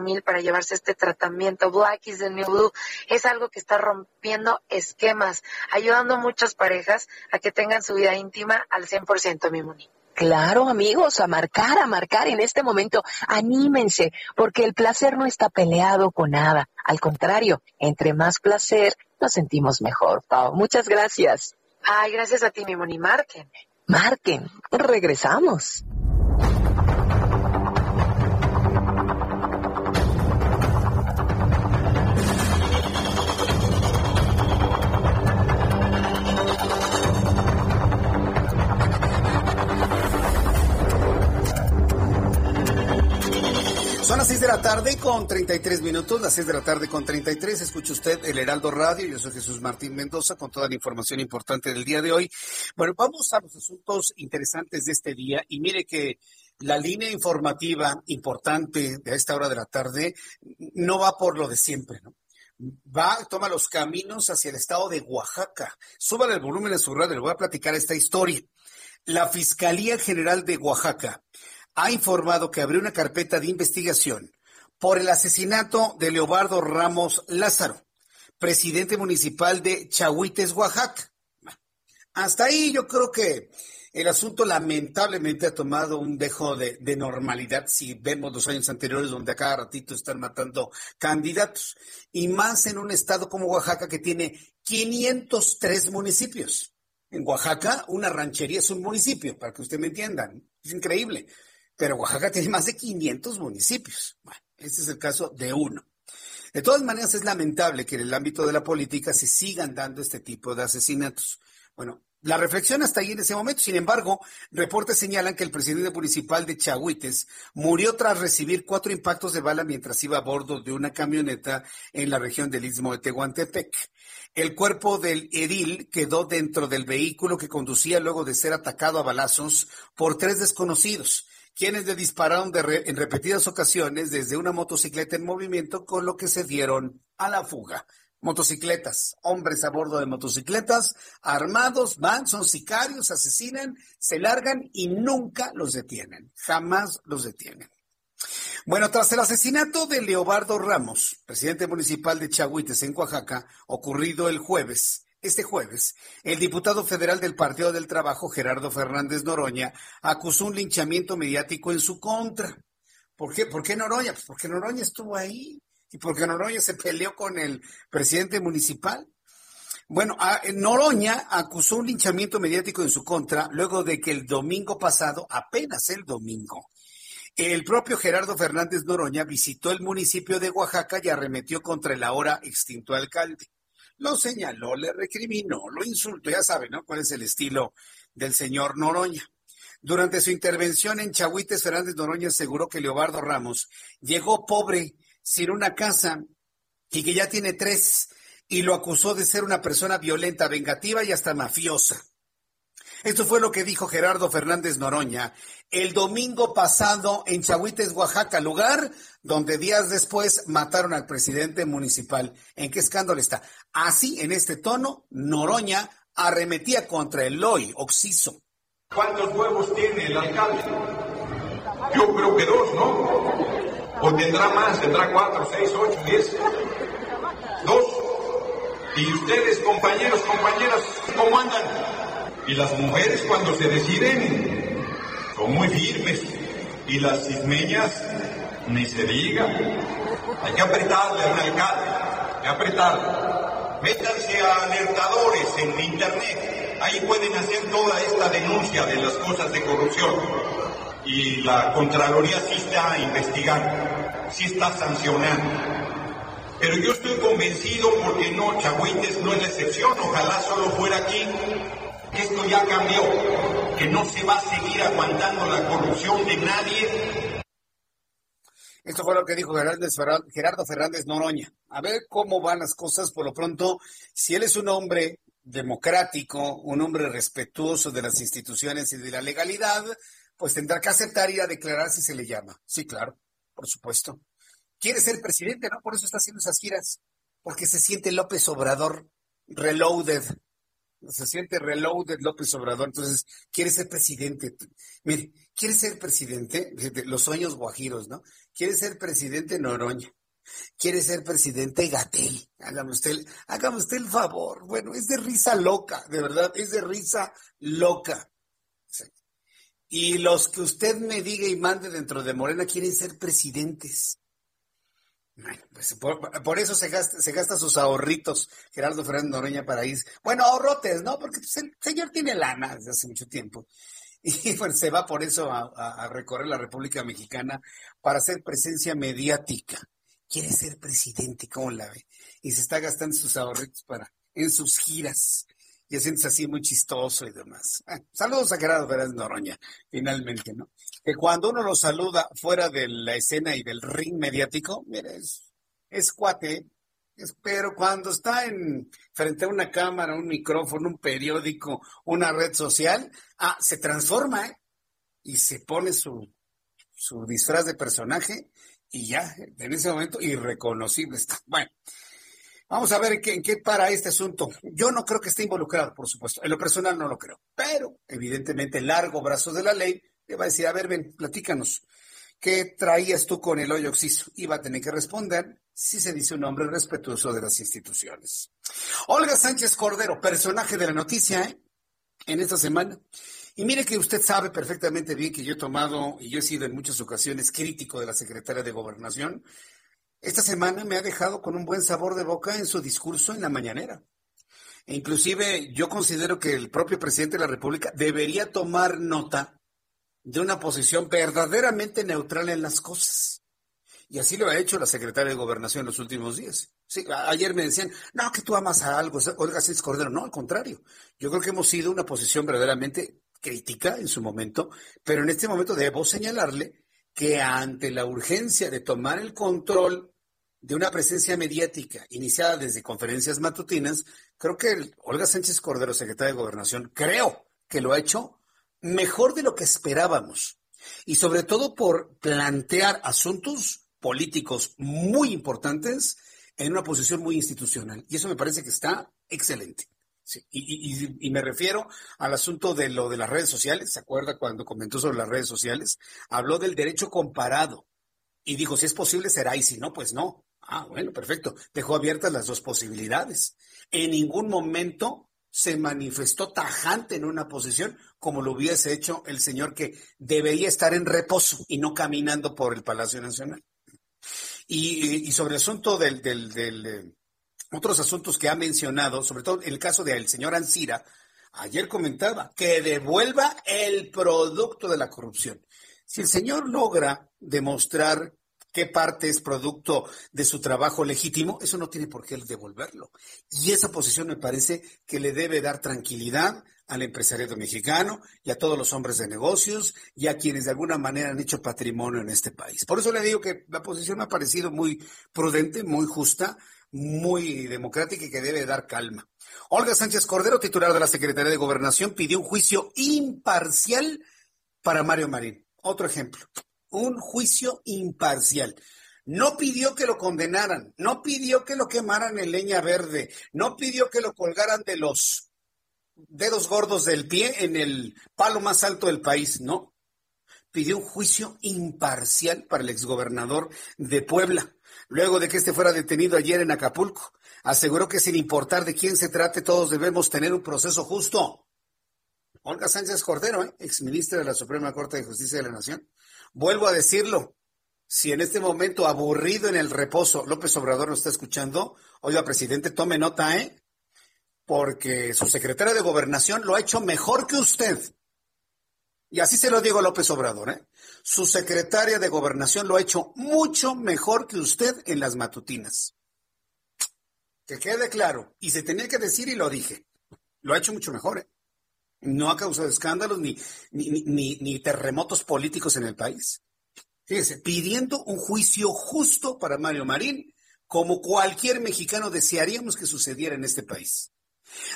mil para llevarse este tratamiento. Black is the New Blue es algo que está rompiendo esquemas, ayudando a muchas parejas a que tengan su vida íntima al 100%, mi Moni. Claro, amigos, a marcar, a marcar en este momento. Anímense, porque el placer no está peleado con nada. Al contrario, entre más placer, nos sentimos mejor, Pau. Muchas gracias. Ay, gracias a ti, mi Moni. Marquen. Marquen. Regresamos. La tarde con 33 minutos, las 6 de la tarde con 33. Escucha usted el Heraldo Radio. Yo soy Jesús Martín Mendoza con toda la información importante del día de hoy. Bueno, vamos a los asuntos interesantes de este día y mire que la línea informativa importante de esta hora de la tarde no va por lo de siempre, ¿no? Va, toma los caminos hacia el estado de Oaxaca. Súbale el volumen en su radio, le voy a platicar esta historia. La Fiscalía General de Oaxaca ha informado que abrió una carpeta de investigación por el asesinato de Leobardo Ramos Lázaro, presidente municipal de Chahuites, Oaxaca. Hasta ahí yo creo que el asunto lamentablemente ha tomado un dejo de, normalidad si vemos los años anteriores donde a cada ratito están matando candidatos. Y más en un estado como Oaxaca que tiene 503 municipios. En Oaxaca, una ranchería es un municipio, para que usted me entienda. Es increíble pero Oaxaca tiene más de 500 municipios. Bueno, este es el caso de uno. De todas maneras, es lamentable que en el ámbito de la política se sigan dando este tipo de asesinatos. Bueno, La reflexión hasta ahí en ese momento. Sin embargo, reportes señalan que el presidente municipal de Chahuites murió tras recibir cuatro impactos de bala mientras iba a bordo de una camioneta en la región del Istmo de Tehuantepec. El cuerpo del edil quedó dentro del vehículo que conducía luego de ser atacado a balazos por tres desconocidos, quienes le dispararon en repetidas ocasiones desde una motocicleta en movimiento, con lo que se dieron a la fuga motocicletas, hombres a bordo de motocicletas, armados, van, son sicarios, asesinan, se largan y nunca los detienen, jamás los detienen. Bueno, tras el asesinato de Leobardo Ramos, presidente municipal de Chahuites en Oaxaca, ocurrido el jueves, este jueves, el diputado federal del Partido del Trabajo, Gerardo Fernández Noroña, acusó un linchamiento mediático en su contra. ¿Por qué? ¿Por qué Noroña? Pues porque Noroña estuvo ahí y porque Noroña se peleó con el presidente municipal. Bueno, Noroña acusó un linchamiento mediático en su contra luego de que el domingo pasado, apenas el domingo, el propio Gerardo Fernández Noroña visitó el municipio de Oaxaca y arremetió contra el ahora extinto alcalde. Lo señaló, le recriminó, lo insultó, ya saben, ¿no? ¿Cuál es el estilo del señor Noroña? Durante su intervención en Chahuites, Fernández Noroña aseguró que Leobardo Ramos llegó pobre sin una casa y que ya tiene tres y lo acusó de ser una persona violenta, vengativa y hasta mafiosa. Esto fue lo que dijo Gerardo Fernández Noroña el domingo pasado en Chahuites, Oaxaca, lugar donde días después mataron al presidente municipal. ¿En qué escándalo está? Así, en este tono, Noroña arremetía contra el Loy, Oxiso. ¿Cuántos huevos tiene el alcalde? Yo creo que dos, ¿no? ¿O tendrá más? ¿Tendrá cuatro, seis, ocho, diez? ¿Dos? ¿Y ustedes, compañeros, compañeras, cómo andan? Y las mujeres cuando se deciden son muy firmes. Y las cismeñas, ni se diga. Hay que apretarle a un alcalde, hay que apretarle. Métanse a alertadores en internet. Ahí pueden hacer toda esta denuncia de las cosas de corrupción y la Contraloría sí está investigando, sí está sancionando. Pero yo estoy convencido, porque no, Chagüites no es la excepción, ojalá solo fuera aquí, esto ya cambió, que no se va a seguir aguantando la corrupción de nadie. Esto fue lo que dijo Gerardo Fernández Noroña. A ver cómo van las cosas por lo pronto. Si él es un hombre democrático, un hombre respetuoso de las instituciones y de la legalidad, pues tendrá que aceptar y a declarar si se le llama. Sí, claro, por supuesto. Quiere ser presidente, ¿no? Por eso está haciendo esas giras, porque se siente López Obrador reloaded. Se siente reloaded López Obrador, entonces quiere ser presidente. Mire, quiere ser presidente, de los sueños guajiros, ¿no? Quiere ser presidente Noroña. Quiere ser presidente Gatel. Hágame usted, hágame usted el favor. Bueno, es de risa loca, de verdad, es de risa loca. Y los que usted me diga y mande dentro de Morena quieren ser presidentes. Pues por, eso se gasta, se gasta sus ahorritos Gerardo Fernández Noroña para ir. Bueno, ahorrotes, ¿no? Porque pues, el señor tiene lana desde hace mucho tiempo. Y pues se va por eso a, recorrer la República Mexicana para hacer presencia mediática. Quiere ser presidente, ¿cómo la ve? Y se está gastando sus ahorritos para en sus giras y sientes así muy chistoso y demás. Ah, saludos a Gerardo Fernández Noroña, finalmente, ¿no? Que cuando uno lo saluda fuera de la escena y del ring mediático, mire, es, cuate, pero cuando está en frente a una cámara, un micrófono, un periódico, una red social, ah, se transforma, ¿eh? Y se pone su disfraz de personaje y ya, en ese momento, irreconocible está. Bueno, Vamos a ver en qué, para este asunto. Yo no creo que esté involucrado, por supuesto. En lo personal no lo creo. Pero, evidentemente, largo brazo de la ley le va a decir, a ver, ven, platícanos. ¿Qué traías tú con el hoyo oxiso? Y va a tener que responder si se dice un hombre respetuoso de las instituciones. Olga Sánchez Cordero, personaje de la noticia, ¿eh? En esta semana. Y mire que usted sabe perfectamente bien que yo he tomado, y yo he sido en muchas ocasiones crítico de la secretaria de Gobernación, esta semana me ha dejado con un buen sabor de boca en su discurso en la mañanera. E inclusive yo considero que el propio presidente de la República debería tomar nota de una posición verdaderamente neutral en las cosas. Y así lo ha hecho la secretaria de Gobernación en los últimos días. Sí, ayer me decían, no, que tú amas a algo, Olga Sánchez Cordero. No, al contrario. Yo creo que hemos sido una posición verdaderamente crítica en su momento, pero en este momento debo señalarle que ante la urgencia de tomar el control de una presencia mediática iniciada desde conferencias matutinas, creo que Olga Sánchez Cordero, secretaria de Gobernación, creo que lo ha hecho mejor de lo que esperábamos. Y sobre todo por plantear asuntos políticos muy importantes en una posición muy institucional. Y eso me parece que está excelente. y, me refiero al asunto de lo de las redes sociales. ¿Se acuerda cuando comentó sobre las redes sociales? Habló del derecho comparado y dijo, si es posible será y si no, pues no. Ah, bueno, perfecto. Dejó abiertas las dos posibilidades. En ningún momento se manifestó tajante en una posición como lo hubiese hecho el señor que debería estar en reposo y no caminando por el Palacio Nacional. Y, sobre el asunto del, del, eh, otros asuntos que ha mencionado, sobre todo el caso del señor Ancira, ayer comentaba que devuelva el producto de la corrupción. Si el señor logra demostrar qué parte es producto de su trabajo legítimo, eso no tiene por qué devolverlo. Y esa posición me parece que le debe dar tranquilidad al empresariado mexicano y a todos los hombres de negocios y a quienes de alguna manera han hecho patrimonio en este país. Por eso le digo que la posición me ha parecido muy prudente, muy justa, muy democrática y que debe dar calma. Olga Sánchez Cordero, titular de la Secretaría de Gobernación, pidió un juicio imparcial para Mario Marín. Otro ejemplo un juicio imparcial. No pidió que lo condenaran, no pidió que lo quemaran en leña verde, no pidió que lo colgaran de los dedos gordos del pie en el palo más alto del país, no. Pidió un juicio imparcial para el exgobernador de Puebla, luego de que este fuera detenido ayer en Acapulco. Aseguró que sin importar de quién se trate, todos debemos tener un proceso justo. Olga Sánchez Cordero, ¿eh? exministra de la Suprema Corte de Justicia de la Nación, Vuelvo a decirlo. Si en este momento aburrido en el reposo López Obrador nos está escuchando, oiga, presidente, tome nota, ¿eh? Porque su secretaria de gobernación lo ha hecho mejor que usted. Y así se lo digo a López Obrador, ¿eh? Su secretaria de gobernación lo ha hecho mucho mejor que usted en las matutinas. Que quede claro. Y se tenía que decir y lo dije. Lo ha hecho mucho mejor, ¿eh? No ha causado escándalos ni, terremotos políticos en el país. Fíjese, pidiendo un juicio justo para Mario Marín, como cualquier mexicano desearíamos que sucediera en este país.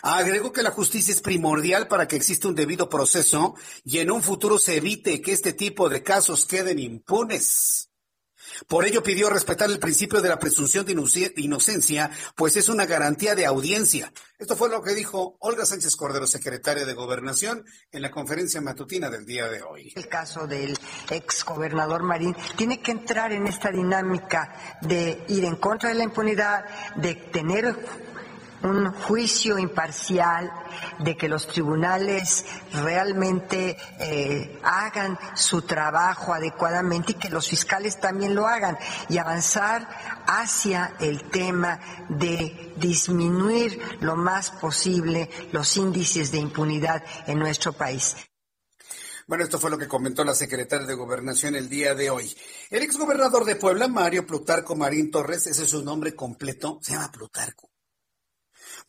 Agregó que la justicia es primordial para que exista un debido proceso y en un futuro se evite que este tipo de casos queden impunes. Por ello pidió respetar el principio de la presunción de inocencia, pues es una garantía de audiencia. Esto fue lo que dijo Olga Sánchez Cordero, secretaria de Gobernación, en la conferencia matutina del día de hoy. El caso del ex gobernador Marín tiene que entrar en esta dinámica de ir en contra de la impunidad, de tener un juicio imparcial, de que los tribunales realmente eh, hagan su trabajo adecuadamente y que los fiscales también lo hagan y avanzar hacia el tema de disminuir lo más posible los índices de impunidad en nuestro país. Bueno, esto fue lo que comentó la secretaria de Gobernación el día de hoy. El exgobernador de Puebla, Mario Plutarco Marín Torres, ese es su nombre completo, se llama Plutarco.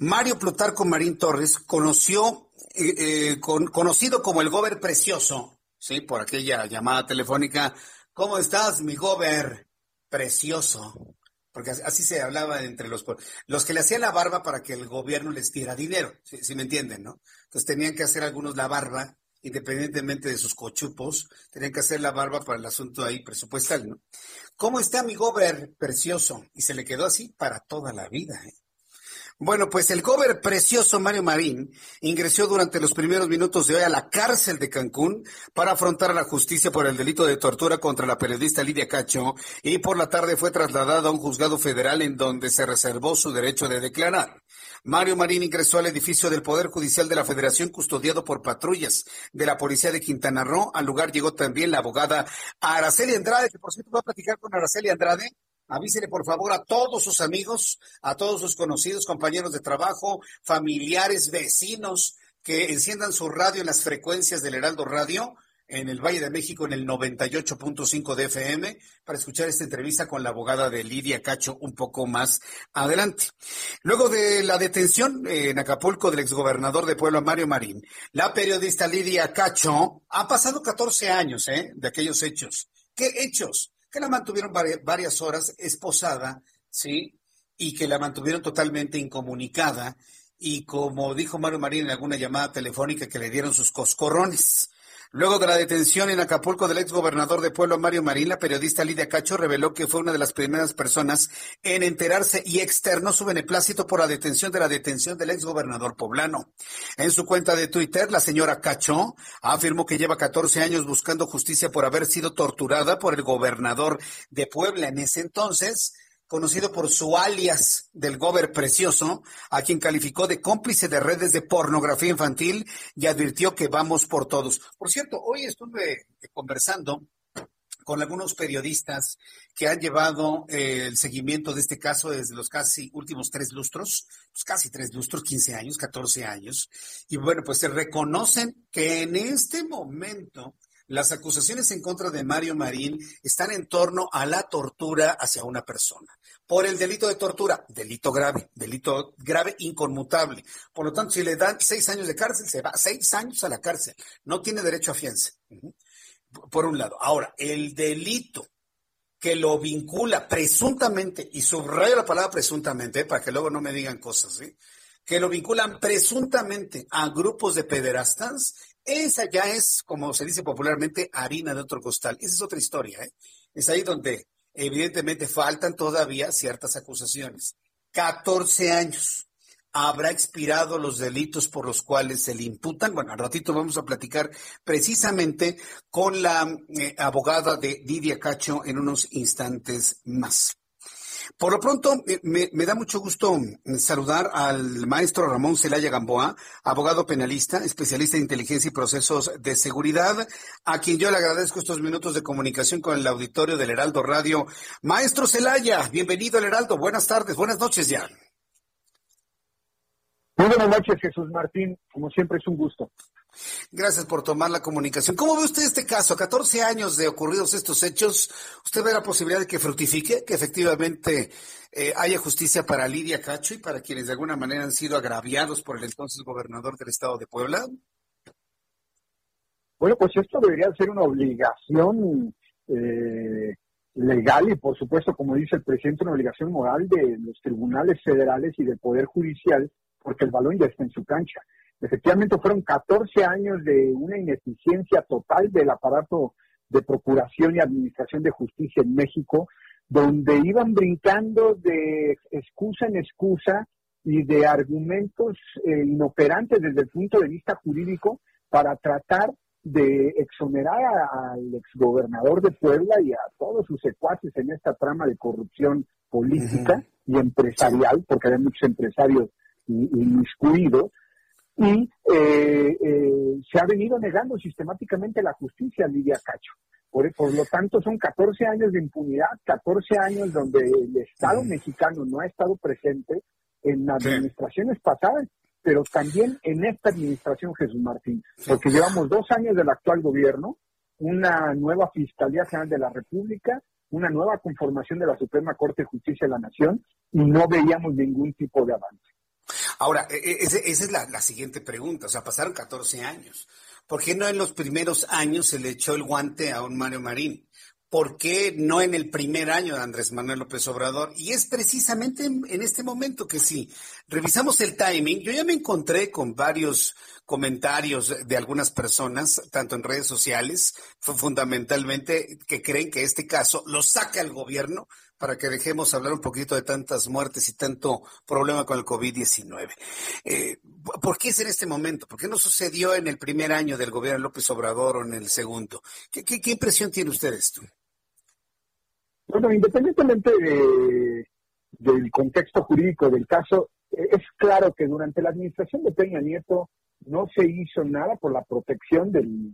Mario Plutarco Marín Torres conoció, eh, eh, conocido como el Gober Precioso, ¿sí? Por aquella llamada telefónica. ¿Cómo estás, mi Gober Precioso? Porque así se hablaba entre los los que le hacían la barba para que el gobierno les diera dinero, si me entienden, ¿no? Entonces tenían que hacer algunos la barba, independientemente de sus cochupos, tenían que hacer la barba para el asunto ahí presupuestal, ¿no? ¿Cómo está mi Gober Precioso? Y se le quedó así para toda la vida, ¿eh? Bueno, pues el cover precioso Mario Marín ingresó durante los primeros minutos de hoy a la cárcel de Cancún para afrontar a la justicia por el delito de tortura contra la periodista Lidia Cacho y por la tarde fue trasladado a un juzgado federal en donde se reservó su derecho de declarar. Mario Marín ingresó al edificio del Poder Judicial de la Federación custodiado por patrullas de la Policía de Quintana Roo. Al lugar llegó también la abogada Araceli Andrade, que por cierto va a platicar con Araceli Andrade Avísele por favor a todos sus amigos, a todos sus conocidos, compañeros de trabajo, familiares, vecinos, que enciendan su radio en las frecuencias del Heraldo Radio, en el Valle de México en el 98.5 de FM para escuchar esta entrevista con la abogada de Lidia Cacho un poco más adelante. Luego de la detención en Acapulco del exgobernador de Puebla, Mario Marín, la periodista Lidia Cacho ha pasado 14 años ¿eh? de aquellos hechos. ¿Qué hechos? Que la mantuvieron varias horas esposada, ¿sí? Y que la mantuvieron totalmente incomunicada y como dijo Mario Marín en alguna llamada telefónica que le dieron sus coscorrones. Luego de la detención en Acapulco del ex gobernador de Pueblo Mario Marín, la periodista Lidia Cacho reveló que fue una de las primeras personas en enterarse y externó su beneplácito por la detención de la detención del ex gobernador poblano. En su cuenta de Twitter, la señora Cacho afirmó que lleva 14 años buscando justicia por haber sido torturada por el gobernador de Puebla en ese entonces conocido por su alias del Gober Precioso, a quien calificó de cómplice de redes de pornografía infantil y advirtió que vamos por todos. Por cierto, hoy estuve conversando con algunos periodistas que han llevado eh, el seguimiento de este caso desde los casi últimos tres lustros, pues casi tres lustros, 15 años, 14 años. Y bueno, pues se reconocen que en este momento las acusaciones en contra de Mario Marín están en torno a la tortura hacia una persona. Por el delito de tortura, delito grave, delito grave inconmutable. Por lo tanto, si le dan seis años de cárcel, se va seis años a la cárcel. No tiene derecho a fianza. Por un lado. Ahora, el delito que lo vincula presuntamente, y subrayo la palabra presuntamente, para que luego no me digan cosas, ¿sí? que lo vinculan presuntamente a grupos de pederastas, esa ya es, como se dice popularmente, harina de otro costal. Esa es otra historia. ¿eh? Es ahí donde evidentemente faltan todavía ciertas acusaciones. 14 años. ¿Habrá expirado los delitos por los cuales se le imputan? Bueno, al ratito vamos a platicar precisamente con la eh, abogada de Lidia Cacho en unos instantes más. Por lo pronto, me, da mucho gusto mm, saludar al maestro Ramón Celaya Gamboa, abogado penalista, especialista en inteligencia y procesos de seguridad, a quien yo le agradezco estos minutos de comunicación con el auditorio del Heraldo Radio. Maestro Celaya, bienvenido al Heraldo. Buenas tardes, buenas noches ya. Muy buenas noches, Jesús Martín. Como siempre, es un gusto. Gracias por tomar la comunicación. ¿Cómo ve usted este caso? A 14 años de ocurridos estos hechos, ¿usted ve la posibilidad de que fructifique, que efectivamente eh, haya justicia para Lidia Cacho y para quienes de alguna manera han sido agraviados por el entonces gobernador del estado de Puebla? Bueno, pues esto debería ser una obligación eh, legal y, por supuesto, como dice el presidente, una obligación moral de los tribunales federales y del Poder Judicial, porque el balón ya está en su cancha. Efectivamente, fueron 14 años de una ineficiencia total del aparato de procuración y administración de justicia en México, donde iban brincando de excusa en excusa y de argumentos eh, inoperantes desde el punto de vista jurídico para tratar de exonerar al exgobernador de Puebla y a todos sus secuaces en esta trama de corrupción política y empresarial, porque hay muchos empresarios inmiscuidos, y eh, eh, se ha venido negando sistemáticamente la justicia a Lidia Cacho. Por, por, lo tanto, son 14 años de impunidad, 14 años donde el Estado mexicano no ha estado presente en administraciones pasadas, pero también en esta administración, Jesús Martín, porque llevamos dos años del actual gobierno, una nueva Fiscalía General de la República, una nueva conformación de la Suprema Corte de Justicia de la Nación y no veíamos ningún tipo de avance. Ahora, e, e, esa es la, siguiente pregunta. O sea, pasaron 14 años. ¿Por qué no en los primeros años se le echó el guante a un Mario Marín? ¿Por qué no en el primer año de Andrés Manuel López Obrador? Y es precisamente en, este momento que si revisamos el timing, yo ya me encontré con varios comentarios de algunas personas, tanto en redes sociales, fundamentalmente, que creen que este caso lo saca el gobierno para que dejemos hablar un poquito de tantas muertes y tanto problema con el COVID-19. Eh, ¿Por qué es en este momento? ¿Por qué no sucedió en el primer año del gobierno López Obrador o en el segundo? ¿Qué, impresión tiene usted de esto? Bueno, independientemente del contexto jurídico del caso, eh, es claro que durante la administración de Peña Nieto no se hizo nada por la protección del,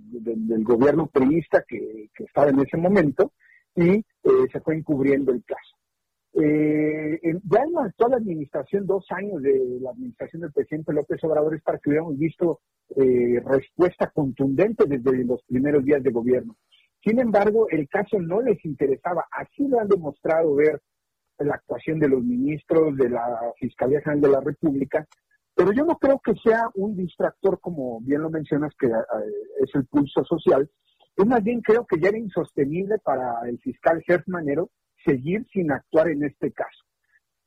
gobierno priista que estaba en ese momento y eh, se fue encubriendo el caso. eh, ya en la administración, dos años de la administración del presidente López Obrador, es para que hubiéramos visto eh, respuesta contundente desde los primeros días de gobierno. Sin embargo, el caso no les interesaba. Así lo han demostrado ver la actuación de los ministros de la Fiscalía General de la República. Pero yo no creo que sea un distractor, como bien lo mencionas, que eh, es el pulso social. Yo más bien creo que ya era insostenible para el fiscal Gertz Manero seguir sin actuar en este caso.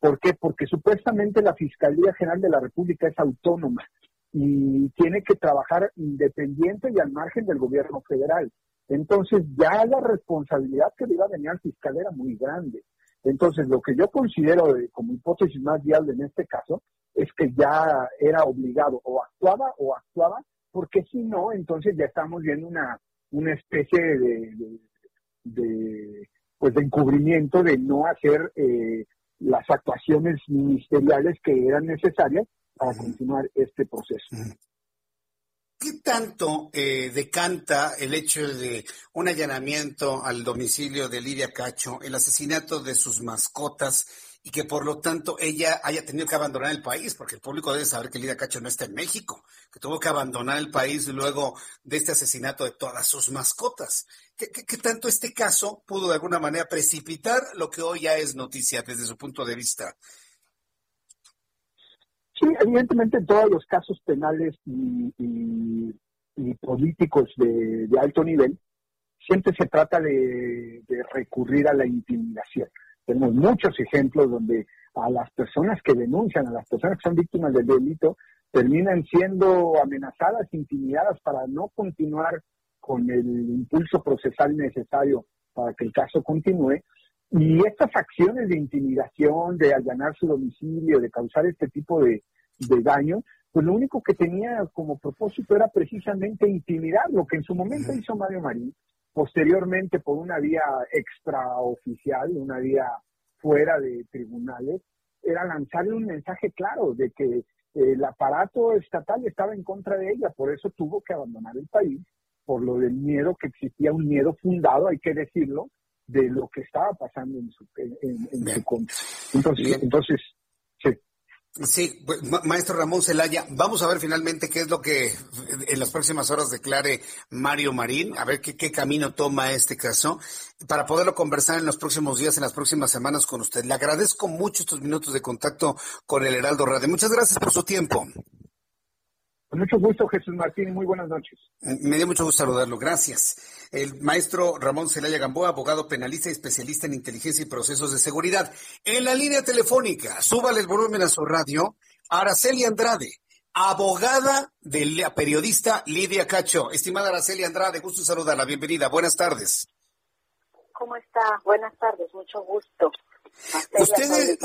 ¿Por qué? Porque supuestamente la Fiscalía General de la República es autónoma y tiene que trabajar independiente y al margen del gobierno federal. Entonces ya la responsabilidad que le iba a venir al fiscal era muy grande. Entonces lo que yo considero como hipótesis más viable en este caso es que ya era obligado o actuaba o actuaba, porque si no, entonces ya estamos viendo una, una especie de, de pues de encubrimiento de no hacer eh, las actuaciones ministeriales que eran necesarias para continuar este proceso. ¿Qué tanto eh, decanta el hecho de un allanamiento al domicilio de Lidia Cacho, el asesinato de sus mascotas y que por lo tanto ella haya tenido que abandonar el país, porque el público debe saber que Lidia Cacho no está en México, que tuvo que abandonar el país luego de este asesinato de todas sus mascotas. ¿Qué, tanto este caso pudo de alguna manera precipitar lo que hoy ya es noticia desde su punto de vista? Sí, evidentemente todos los casos penales y, políticos de, alto nivel siempre se trata de recurrir a la intimidación. Tenemos muchos ejemplos donde a las personas que denuncian, a las personas que son víctimas del delito, terminan siendo amenazadas, intimidadas para no continuar con el impulso procesal necesario para que el caso continúe. Y estas acciones de intimidación, de allanar su domicilio, de causar este tipo de, daño, pues lo único que tenía como propósito era precisamente intimidar, lo que en su momento hizo Mario Marín, posteriormente por una vía extraoficial, una vía fuera de tribunales, era lanzarle un mensaje claro de que el aparato estatal estaba en contra de ella, por eso tuvo que abandonar el país, por lo del miedo que existía, un miedo fundado, hay que decirlo, de lo que estaba pasando en su, en, su contra. Entonces, entonces Sí, maestro Ramón Celaya, vamos a ver finalmente qué es lo que en las próximas horas declare Mario Marín, a ver qué, qué, camino toma este caso, para poderlo conversar en los próximos días, en las próximas semanas con usted. Le agradezco mucho estos minutos de contacto con el Heraldo Radio. Muchas gracias por su tiempo. Con mucho gusto, Jesús Martín, muy buenas noches. Me dio mucho gusto saludarlo, gracias. El maestro Ramón Celaya Gamboa, abogado penalista y especialista en inteligencia y procesos de seguridad. En la línea telefónica, súbale el volumen a su radio, Araceli Andrade, abogada de la periodista Lidia Cacho. Estimada Araceli Andrade, gusto saludarla, bienvenida, buenas tardes. ¿Cómo está? Buenas tardes, mucho gusto. Usted,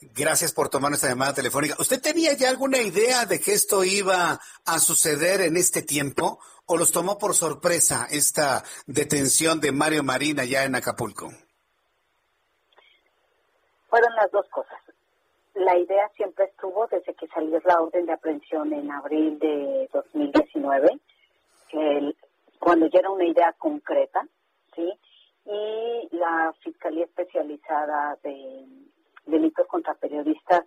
Gracias por tomar nuestra llamada telefónica. ¿Usted tenía ya alguna idea de que esto iba a suceder en este tiempo o los tomó por sorpresa esta detención de Mario Marina ya en Acapulco? Fueron las dos cosas. La idea siempre estuvo desde que salió la orden de aprehensión en abril de 2019, cuando ya era una idea concreta, ¿sí? Y la Fiscalía Especializada de delitos contra periodistas,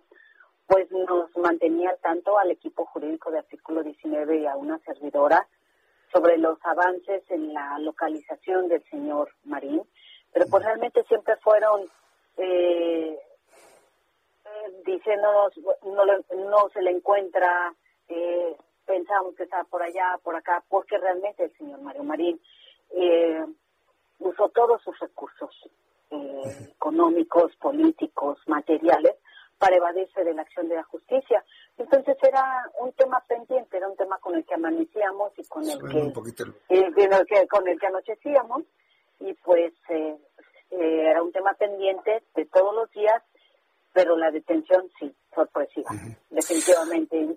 pues nos mantenía al tanto al equipo jurídico de artículo 19 y a una servidora sobre los avances en la localización del señor Marín, pero pues realmente siempre fueron eh, diciéndonos no, no se le encuentra, eh, pensamos que está por allá, por acá, porque realmente el señor Mario Marín eh, usó todos sus recursos eh, económicos, políticos, materiales, para evadirse de la acción de la justicia. Entonces era un tema pendiente, era un tema con el que amanecíamos y con el que, con el que anochecíamos y pues eh, eh, era un tema pendiente de todos los días, pero la detención sí, sorpresiva, definitivamente.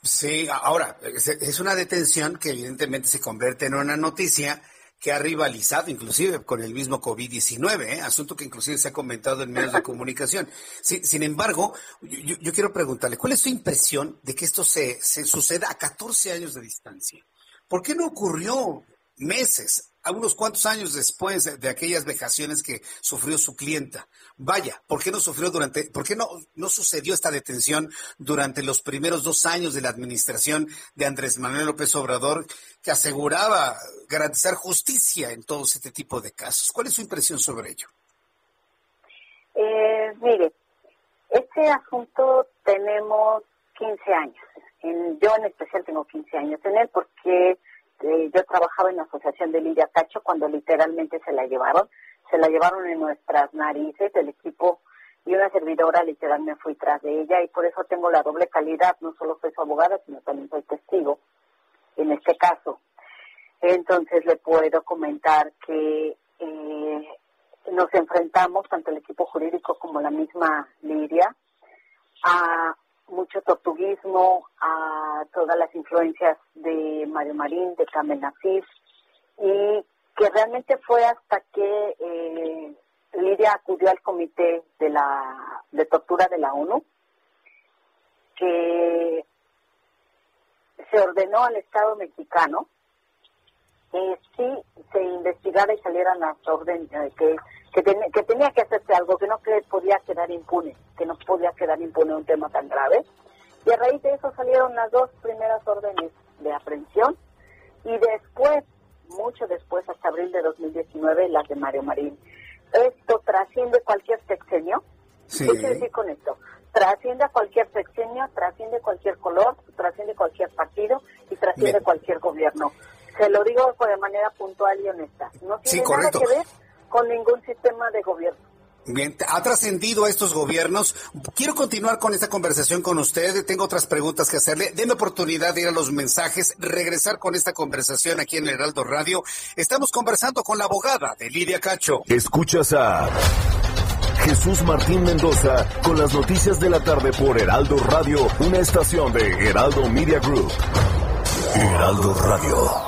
Sí, ahora es una detención que evidentemente se convierte en una noticia que ha rivalizado inclusive con el mismo COVID-19, ¿eh? asunto que inclusive se ha comentado en medios de comunicación. sin embargo, yo, quiero preguntarle, ¿cuál es su impresión de que esto se, se suceda a 14 años de distancia? ¿Por qué no ocurrió meses, a unos cuantos años después de aquellas vejaciones que sufrió su clienta. Vaya, ¿por qué no sufrió durante, por qué no, no sucedió esta detención durante los primeros dos años de la administración de Andrés Manuel López Obrador, que aseguraba garantizar justicia en todos este tipo de casos? ¿Cuál es su impresión sobre ello? Eh, mire, este asunto tenemos 15 años. yo en especial tengo 15 años en él porque eh, yo trabajaba en la Asociación de Lidia Cacho cuando literalmente se la llevaron. Se la llevaron en nuestras narices, el equipo y una servidora literalmente fui tras de ella y por eso tengo la doble calidad. No solo soy su abogada, sino también soy testigo en este caso. Entonces le puedo comentar que eh, nos enfrentamos, tanto el equipo jurídico como la misma Lidia, a mucho tortuguismo, a todas las influencias de Mario Marín, de Carmen Nasif, y que realmente fue hasta que eh, Lidia acudió al comité de la de tortura de la ONU que se ordenó al Estado mexicano que sí se investigara y salieran las órdenes eh, que que, que tenía que hacerse algo, que no que podía quedar impune, que no podía quedar impune un tema tan grave. Y a raíz de eso salieron las dos primeras órdenes de aprehensión y después, mucho después, hasta abril de 2019, las de Mario Marín. Esto trasciende cualquier sexenio. ¿Qué quiero decir con esto? Trasciende a cualquier sexenio, trasciende cualquier color, trasciende cualquier partido y trasciende cualquier gobierno. Se lo digo de manera puntual y honesta. No tiene nada que ver con ningún sistema de gobierno. Bien, ha trascendido a estos gobiernos. Quiero continuar con esta conversación con usted. Tengo otras preguntas que hacerle. Denme oportunidad de ir a los mensajes, regresar con esta conversación aquí en el Heraldo Radio. Estamos conversando con la abogada de Lidia Cacho. Escuchas a Jesús Martín Mendoza con las noticias de la tarde por Heraldo Radio, una estación de Heraldo Media Group. Heraldo Radio.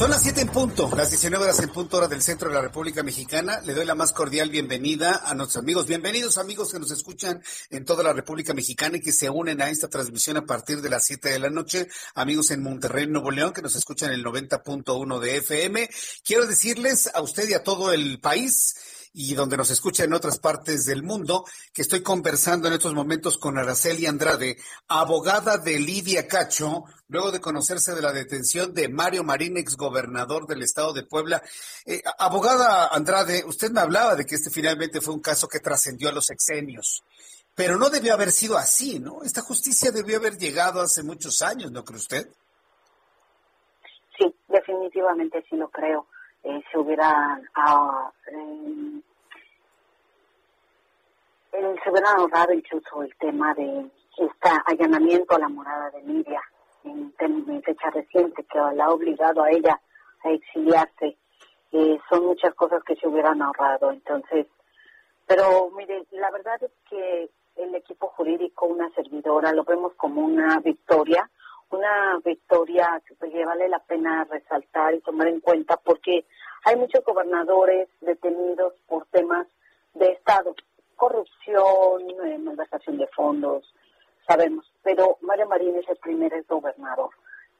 Son las 7 en punto, las 19 horas en punto hora del centro de la República Mexicana. Le doy la más cordial bienvenida a nuestros amigos. Bienvenidos amigos que nos escuchan en toda la República Mexicana y que se unen a esta transmisión a partir de las 7 de la noche. Amigos en Monterrey, Nuevo León, que nos escuchan en el 90.1 de FM. Quiero decirles a usted y a todo el país y donde nos escucha en otras partes del mundo, que estoy conversando en estos momentos con Araceli Andrade, abogada de Lidia Cacho, luego de conocerse de la detención de Mario Marín, exgobernador del estado de Puebla. Eh, abogada Andrade, usted me hablaba de que este finalmente fue un caso que trascendió a los exenios. Pero no debió haber sido así, ¿no? Esta justicia debió haber llegado hace muchos años, ¿no cree usted? Sí, definitivamente sí lo creo. Eh, se hubiera ah, eh, se hubiera ahorrado incluso el tema de este allanamiento a la morada de Lidia en, fecha reciente que la ha obligado a ella a exiliarse. Eh, son muchas cosas que se hubieran ahorrado. Entonces, pero mire, la verdad es que el equipo jurídico, una servidora, lo vemos como una victoria, una victoria que pues, vale la pena resaltar y tomar en cuenta porque hay muchos gobernadores detenidos por temas de Estado, corrupción, eh, malversación de fondos, sabemos, pero Mario Marín es el primer gobernador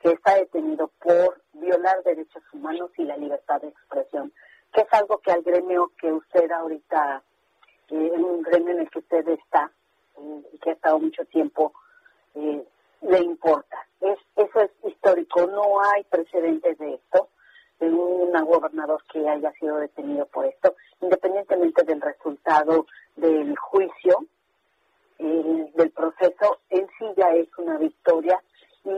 que está detenido por violar derechos humanos y la libertad de expresión, que es algo que al gremio que usted ahorita, eh, en un gremio en el que usted está, eh, que ha estado mucho tiempo, eh, le importa. Es, eso es histórico, no hay precedentes de esto, de un gobernador que haya sido detenido por esto, independientemente del resultado del juicio, del proceso, en sí ya es una victoria y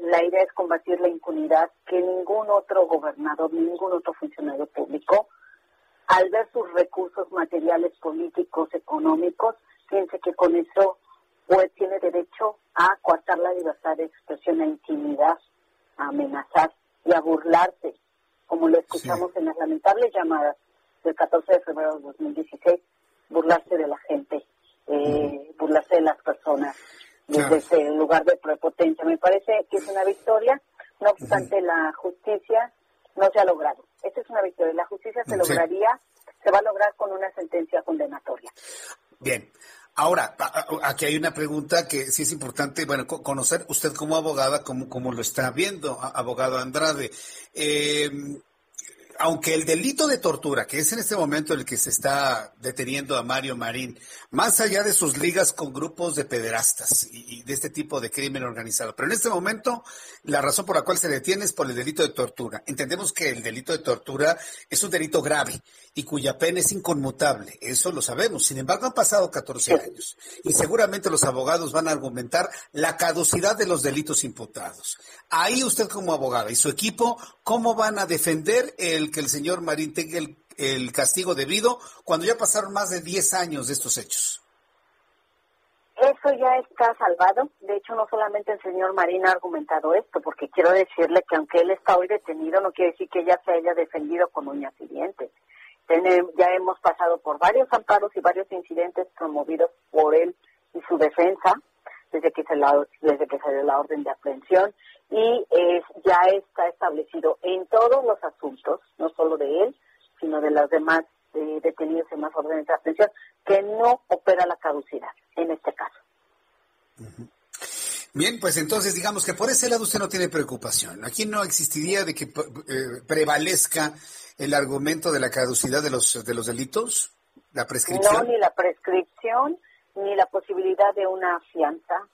la idea es combatir la impunidad que ningún otro gobernador, ningún otro funcionario público, al ver sus recursos materiales, políticos, económicos, piense que con eso pues tiene derecho a coartar la libertad de expresión, a intimidar, a amenazar y a burlarse como lo escuchamos en las lamentables llamadas del 14 de febrero de 2016, burlarse de la gente, eh, burlarse de las personas desde ese lugar de prepotencia. Me parece que es una victoria, no obstante la justicia no se ha logrado. Esta es una victoria. La justicia se lograría, se va a lograr con una sentencia condenatoria. Bien. Ahora, aquí hay una pregunta que sí es importante, bueno, conocer usted como abogada, cómo, cómo lo está viendo, abogado Andrade. Eh, aunque el delito de tortura, que es en este momento el que se está deteniendo a Mario Marín, más allá de sus ligas con grupos de pederastas y, de este tipo de crimen organizado, pero en este momento la razón por la cual se detiene es por el delito de tortura. Entendemos que el delito de tortura es un delito grave y cuya pena es inconmutable, eso lo sabemos. Sin embargo, han pasado 14 años y seguramente los abogados van a argumentar la caducidad de los delitos imputados. Ahí usted como abogada y su equipo, ¿cómo van a defender el que el señor Marín tenga el, castigo debido cuando ya pasaron más de 10 años de estos hechos? Eso ya está salvado. De hecho, no solamente el señor Marín ha argumentado esto, porque quiero decirle que aunque él está hoy detenido, no quiere decir que ya se haya defendido con uñas y dientes. ya hemos pasado por varios amparos y varios incidentes promovidos por él y su defensa desde que se desde que salió la orden de aprehensión y ya está establecido en todos los asuntos, no solo de él, sino de los demás eh, detenidos en más órdenes de aprehensión, que no opera la caducidad en este caso. Bien, pues entonces digamos que por ese lado usted no tiene preocupación. Aquí no existiría de que eh, prevalezca el argumento de la caducidad de los de los delitos, la prescripción. No, ni la prescripción, ni la posibilidad de una fianza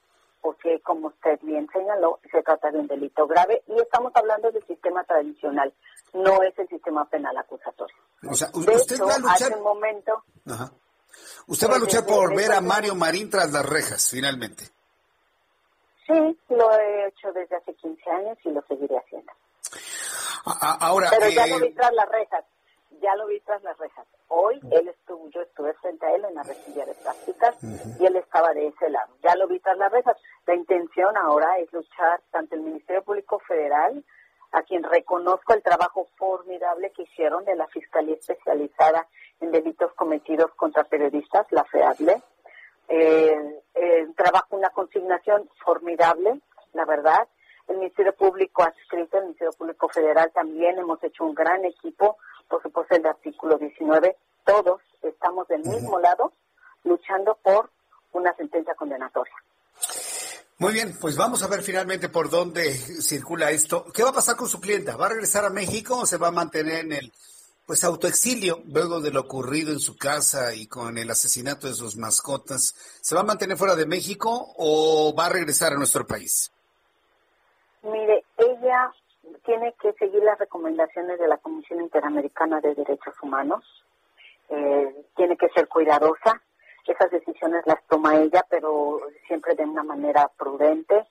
porque como usted bien señaló, se trata de un delito grave y estamos hablando del sistema tradicional, no es el sistema penal acusatorio. O sea, usted va a luchar... momento... Usted va a luchar por ver a Mario Marín tras las rejas, finalmente. Sí, lo he hecho desde hace 15 años y lo seguiré haciendo. ahora, Pero ya eh, vi tras las rejas, ya lo vi tras las rejas. Hoy él estuvo, yo estuve frente a él en la rejilla de prácticas y él estaba de ese lado. Ya lo vi tras las rejas. La intención ahora es luchar tanto el Ministerio Público Federal, a quien reconozco el trabajo formidable que hicieron de la Fiscalía Especializada en Delitos Cometidos contra Periodistas, la FEADLE. Eh, trabajo, una consignación formidable, la verdad. El Ministerio Público adscrito, el Ministerio Público Federal también hemos hecho un gran equipo, por supuesto el artículo 19. Todos estamos del mismo lado luchando por una sentencia condenatoria. Muy bien, pues vamos a ver finalmente por dónde circula esto. ¿Qué va a pasar con su clienta? ¿Va a regresar a México o se va a mantener en el pues autoexilio luego de lo ocurrido en su casa y con el asesinato de sus mascotas? ¿Se va a mantener fuera de México o va a regresar a nuestro país? Mire, ella tiene que seguir las recomendaciones de la Comisión Interamericana de Derechos Humanos. Eh, tiene que ser cuidadosa, esas decisiones las toma ella, pero siempre de una manera prudente.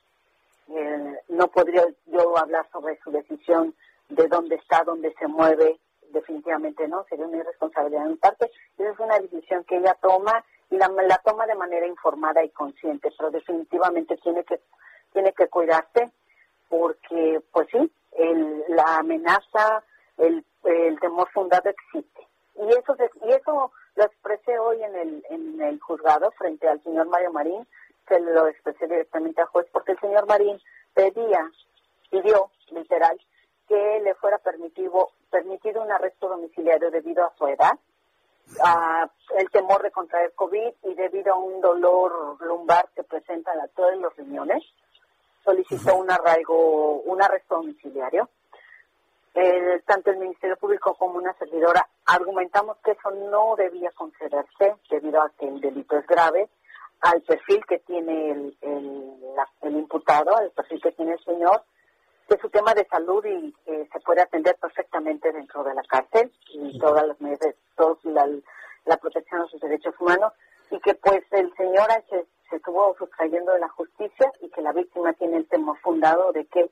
Eh, no podría yo hablar sobre su decisión de dónde está, dónde se mueve, definitivamente no, sería una irresponsabilidad en parte. Esa es una decisión que ella toma y la, la toma de manera informada y consciente, pero definitivamente tiene que tiene que cuidarse porque, pues sí, el, la amenaza, el, temor fundado existe. Y eso, y eso lo expresé hoy en el, en el juzgado frente al señor Mario Marín, que lo expresé directamente al juez, porque el señor Marín pedía, pidió, literal, que le fuera permitido, permitido un arresto domiciliario debido a su edad, a el temor de contraer COVID y debido a un dolor lumbar que presenta a todos los riñones, solicitó un arraigo, un arresto domiciliario. Tanto el Ministerio Público como una servidora argumentamos que eso no debía concederse debido a que el delito es grave, al perfil que tiene el, el, imputado, al perfil que tiene el señor, que su tema de salud y que se puede atender perfectamente dentro de la cárcel y todas las medidas, toda la, protección de sus derechos humanos y que pues el señor se, se estuvo sustrayendo de la justicia y que la víctima tiene el temor fundado de que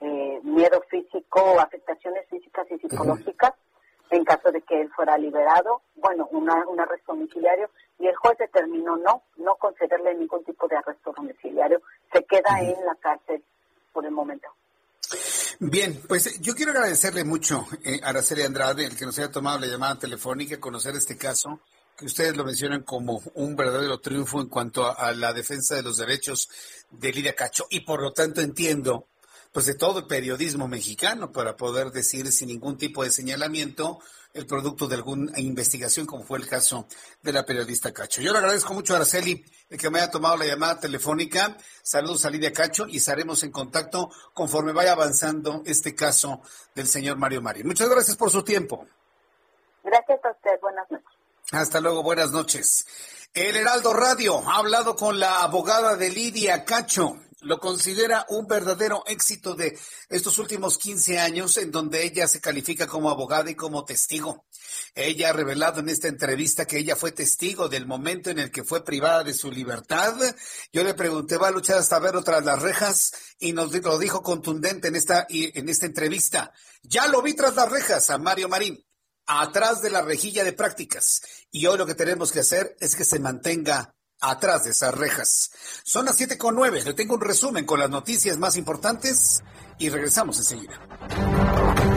eh, miedo físico, afectaciones físicas y psicológicas, en caso de que él fuera liberado, bueno, una, un arresto domiciliario, y el juez determinó no, no concederle ningún tipo de arresto domiciliario, se queda en la cárcel por el momento. Bien, pues yo quiero agradecerle mucho eh, a Araceli Andrade, el que nos haya tomado la llamada telefónica, conocer este caso, que ustedes lo mencionan como un verdadero triunfo en cuanto a, la defensa de los derechos de Lidia Cacho. Y por lo tanto entiendo pues de todo el periodismo mexicano para poder decir sin ningún tipo de señalamiento el producto de alguna investigación, como fue el caso de la periodista Cacho. Yo le agradezco mucho a Araceli el que me haya tomado la llamada telefónica. Saludos a Lidia Cacho y estaremos en contacto conforme vaya avanzando este caso del señor Mario Marín. Muchas gracias por su tiempo. Gracias a usted. Buenas noches. Hasta luego, buenas noches. El Heraldo Radio ha hablado con la abogada de Lidia Cacho lo considera un verdadero éxito de estos últimos 15 años en donde ella se califica como abogada y como testigo. Ella ha revelado en esta entrevista que ella fue testigo del momento en el que fue privada de su libertad. Yo le pregunté, ¿va a luchar hasta verlo tras las rejas? Y nos lo dijo contundente en esta, en esta entrevista. Ya lo vi tras las rejas a Mario Marín, atrás de la rejilla de prácticas. Y hoy lo que tenemos que hacer es que se mantenga atrás de esas rejas. Son las siete con nueve. Le tengo un resumen con las noticias más importantes y regresamos enseguida.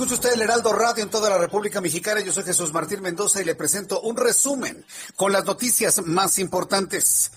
Escucha usted el Heraldo Radio en toda la República Mexicana. Yo soy Jesús Martín Mendoza y le presento un resumen con las noticias más importantes.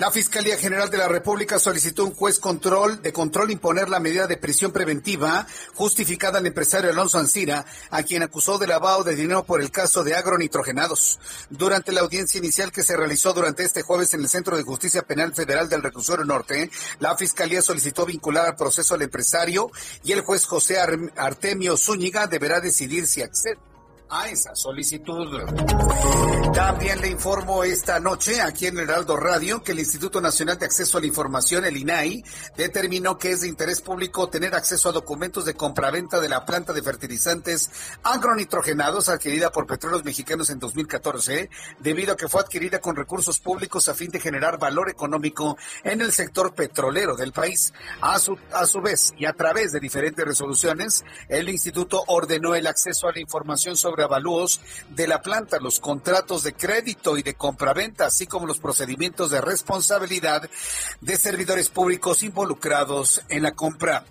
La Fiscalía General de la República solicitó un juez control de control imponer la medida de prisión preventiva justificada al empresario Alonso Ancira, a quien acusó de lavado de dinero por el caso de agronitrogenados. Durante la audiencia inicial que se realizó durante este jueves en el Centro de Justicia Penal Federal del Reclusorio Norte, la Fiscalía solicitó vincular al proceso al empresario y el juez José Artemio Zúñiga deberá decidir si accede a esa solicitud. Le informo esta noche aquí en Heraldo Radio que el Instituto Nacional de Acceso a la Información, el INAI, determinó que es de interés público tener acceso a documentos de compraventa de la planta de fertilizantes agronitrogenados adquirida por Petróleos Mexicanos en 2014, debido a que fue adquirida con recursos públicos a fin de generar valor económico en el sector petrolero del país. A su, a su vez, y a través de diferentes resoluciones, el instituto ordenó el acceso a la información sobre avalúos de la planta, los contratos de crédito y de compraventa, así como los procedimientos de responsabilidad de servidores públicos involucrados en la compra.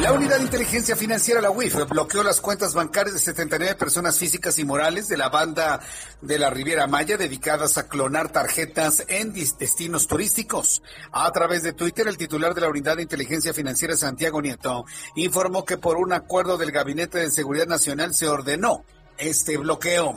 La Unidad de Inteligencia Financiera, la UIF, bloqueó las cuentas bancarias de 79 personas físicas y morales de la banda de la Riviera Maya dedicadas a clonar tarjetas en destinos turísticos. A través de Twitter, el titular de la Unidad de Inteligencia Financiera, Santiago Nieto, informó que por un acuerdo del Gabinete de Seguridad Nacional se ordenó este bloqueo.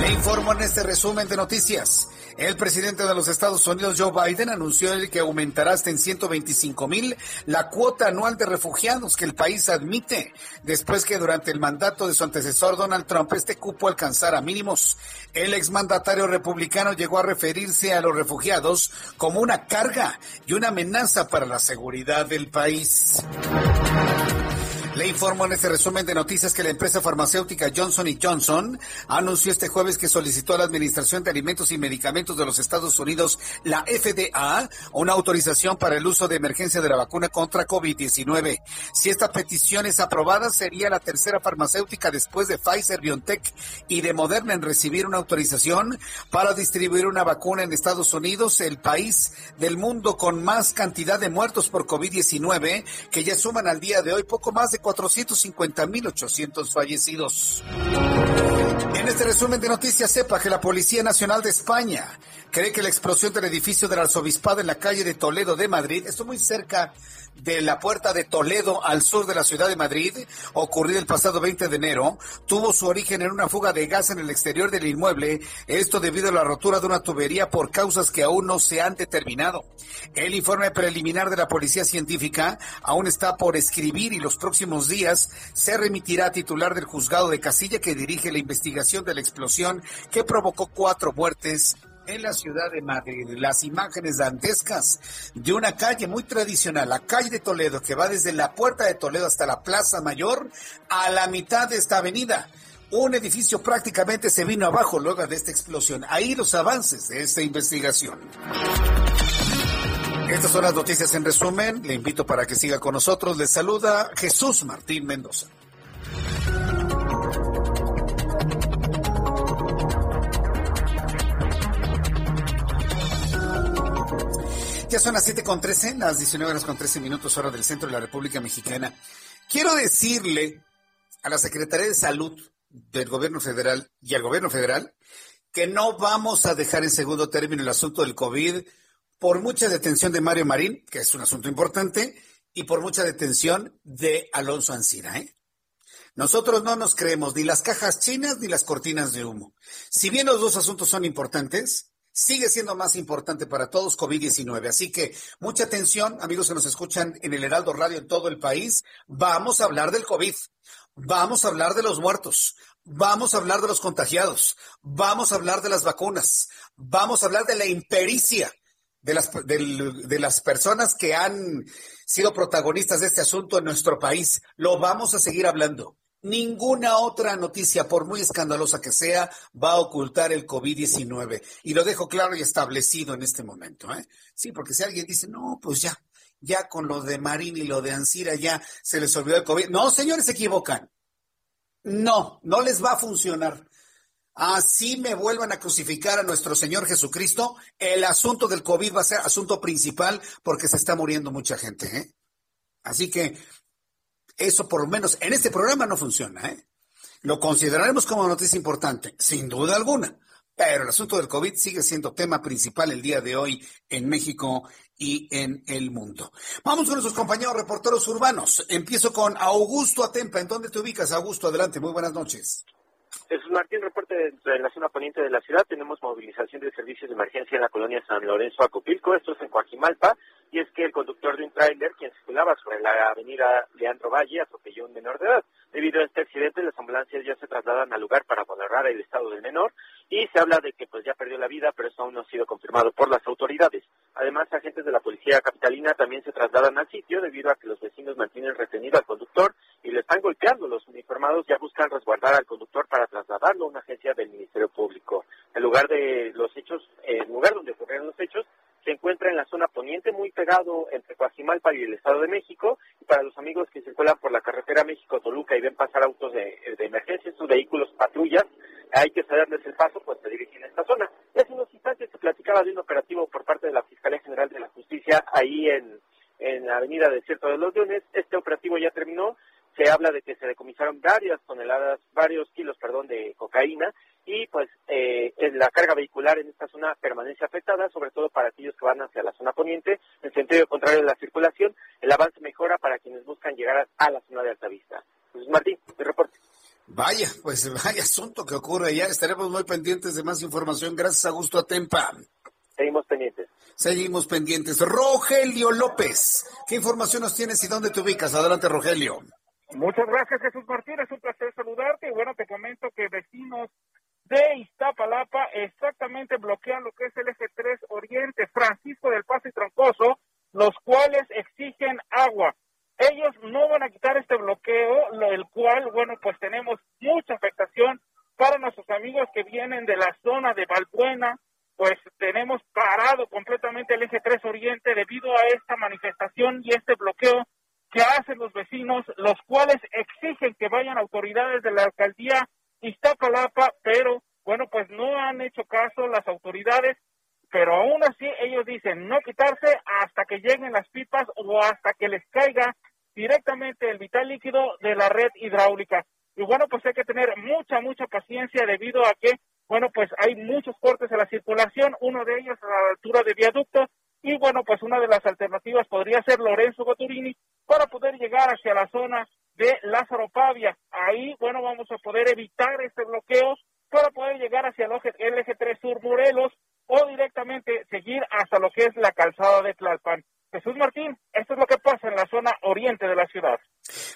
Le informo en este resumen de noticias. El presidente de los Estados Unidos, Joe Biden, anunció que aumentará hasta en 125 mil la cuota anual de refugiados que el país admite, después que durante el mandato de su antecesor Donald Trump este cupo alcanzara mínimos. El exmandatario republicano llegó a referirse a los refugiados como una carga y una amenaza para la seguridad del país. Le informo en este resumen de noticias que la empresa farmacéutica Johnson Johnson anunció este jueves que solicitó a la Administración de Alimentos y Medicamentos de los Estados Unidos, la FDA, una autorización para el uso de emergencia de la vacuna contra COVID-19. Si esta petición es aprobada, sería la tercera farmacéutica después de Pfizer, BioNTech y de Moderna en recibir una autorización para distribuir una vacuna en Estados Unidos, el país del mundo con más cantidad de muertos por COVID-19, que ya suman al día de hoy poco más de 450.800 fallecidos. En este resumen de noticias, sepa que la Policía Nacional de España cree que la explosión del edificio del arzobispado en la calle de Toledo de Madrid, esto muy cerca de la puerta de Toledo al sur de la ciudad de Madrid, ocurrido el pasado 20 de enero, tuvo su origen en una fuga de gas en el exterior del inmueble, esto debido a la rotura de una tubería por causas que aún no se han determinado. El informe preliminar de la Policía Científica aún está por escribir y los próximos días se remitirá a titular del juzgado de Casilla que dirige la investigación de la explosión que provocó cuatro muertes en la ciudad de Madrid. Las imágenes dantescas de una calle muy tradicional, la calle de Toledo, que va desde la puerta de Toledo hasta la Plaza Mayor, a la mitad de esta avenida. Un edificio prácticamente se vino abajo luego de esta explosión. Ahí los avances de esta investigación. Estas son las noticias en resumen. Le invito para que siga con nosotros. Le saluda Jesús Martín Mendoza. Ya son las 7 con 13, las 19 horas con 13 minutos hora del centro de la República Mexicana. Quiero decirle a la Secretaría de Salud del Gobierno Federal y al Gobierno Federal que no vamos a dejar en segundo término el asunto del COVID por mucha detención de Mario Marín, que es un asunto importante, y por mucha detención de Alonso Ancira. ¿eh? Nosotros no nos creemos ni las cajas chinas ni las cortinas de humo. Si bien los dos asuntos son importantes, sigue siendo más importante para todos COVID-19. Así que mucha atención, amigos que nos escuchan en el Heraldo Radio en todo el país. Vamos a hablar del COVID. Vamos a hablar de los muertos. Vamos a hablar de los contagiados. Vamos a hablar de las vacunas. Vamos a hablar de la impericia de las, de las personas que han sido protagonistas de este asunto en nuestro país. Lo vamos a seguir hablando. Ninguna otra noticia, por muy escandalosa que sea, va a ocultar el COVID-19. Y lo dejo claro y establecido en este momento. ¿eh? Sí, porque si alguien dice, no, pues ya, ya con lo de Marín y lo de Ansira ya se les olvidó el COVID. No, señores, se equivocan. No, no les va a funcionar. Así me vuelvan a crucificar a nuestro Señor Jesucristo, el asunto del COVID va a ser asunto principal porque se está muriendo mucha gente. ¿eh? Así que eso por lo menos en este programa no funciona. ¿eh? Lo consideraremos como noticia importante, sin duda alguna. Pero el asunto del COVID sigue siendo tema principal el día de hoy en México y en el mundo. Vamos con nuestros compañeros reporteros urbanos. Empiezo con Augusto Atempa. ¿En dónde te ubicas, Augusto? Adelante, muy buenas noches. Jesús Martín, reporte en la zona poniente de la ciudad. Tenemos movilización de servicios de emergencia en la colonia San Lorenzo Acopilco. Esto es en Coajimalpa. Y es que el conductor de un tráiler, quien circulaba sobre la avenida Leandro Valle, atropelló a un menor de edad. Debido a este accidente, las ambulancias ya se trasladan al lugar para valorar el estado del menor y se habla de que pues ya perdió la vida, pero eso aún no ha sido confirmado por las autoridades. Además, agentes de la policía capitalina también se trasladan al sitio debido a que los vecinos mantienen retenido al conductor y le están golpeando. Los uniformados ya buscan resguardar al conductor para trasladarlo a una agencia del Ministerio Público. El lugar de los hechos, el lugar donde ocurrieron los hechos, se encuentra en la zona poniente, muy pegado entre Coajimalpa y el Estado de México. Y para los amigos que circulan por la carretera México-Toluca y ven pasar autos de, emergencia, estos vehículos patrullas, hay que cederles el paso, pues se dirigen a esta zona. Y hace unos instantes se platicaba de un operativo por parte de la Fiscalía General de la Justicia ahí en, en la avenida Desierto de los Leones. Este operativo ya terminó, se habla de que se decomisaron varias toneladas, varios kilos, perdón, de cocaína y pues eh, la carga vehicular en esta zona permanece afectada, sobre todo para aquellos que van hacia la zona poniente, en sentido contrario de la circulación, el avance mejora para quienes buscan llegar a, la zona de Altavista. Pues Martín, mi reporte. Vaya, pues vaya asunto que ocurre ya. Estaremos muy pendientes de más información. Gracias, Augusto Atempa. Seguimos pendientes. Seguimos pendientes. Rogelio López, ¿qué información nos tienes y dónde te ubicas? Adelante, Rogelio. Muchas gracias, Jesús Martín. Es un placer saludarte. Y bueno, te comento que vecinos de Iztapalapa exactamente bloquean lo que es el eje 3 Oriente, Francisco del Paso y Troncoso, los cuales exigen agua. Ellos no van a quitar este bloqueo, el cual, bueno, pues tenemos mucha afectación para nuestros amigos que vienen de la zona de Valbuena, pues tenemos parado completamente el eje 3 Oriente debido a esta manifestación y este bloqueo que hacen los vecinos, los cuales exigen que vayan autoridades de la alcaldía Iztapalapa, pero bueno, pues no han hecho caso las autoridades, pero aún así ellos dicen no quitarse hasta que lleguen las pipas o hasta que les caiga directamente el vital líquido de la red hidráulica. Y bueno, pues hay que tener mucha, mucha paciencia debido a que, bueno, pues hay muchos cortes a la circulación, uno de ellos a la altura de viaducto, y bueno, pues una de las alternativas podría ser Lorenzo Goturini para poder llegar hacia la zona de Lázaro Pavia. Ahí, bueno, vamos a poder evitar este bloqueo para poder llegar hacia el eje 3 Sur Morelos o directamente seguir hasta lo que es la calzada de Tlalpan. Jesús Martín, esto es lo que pasa en la zona oriente de la ciudad.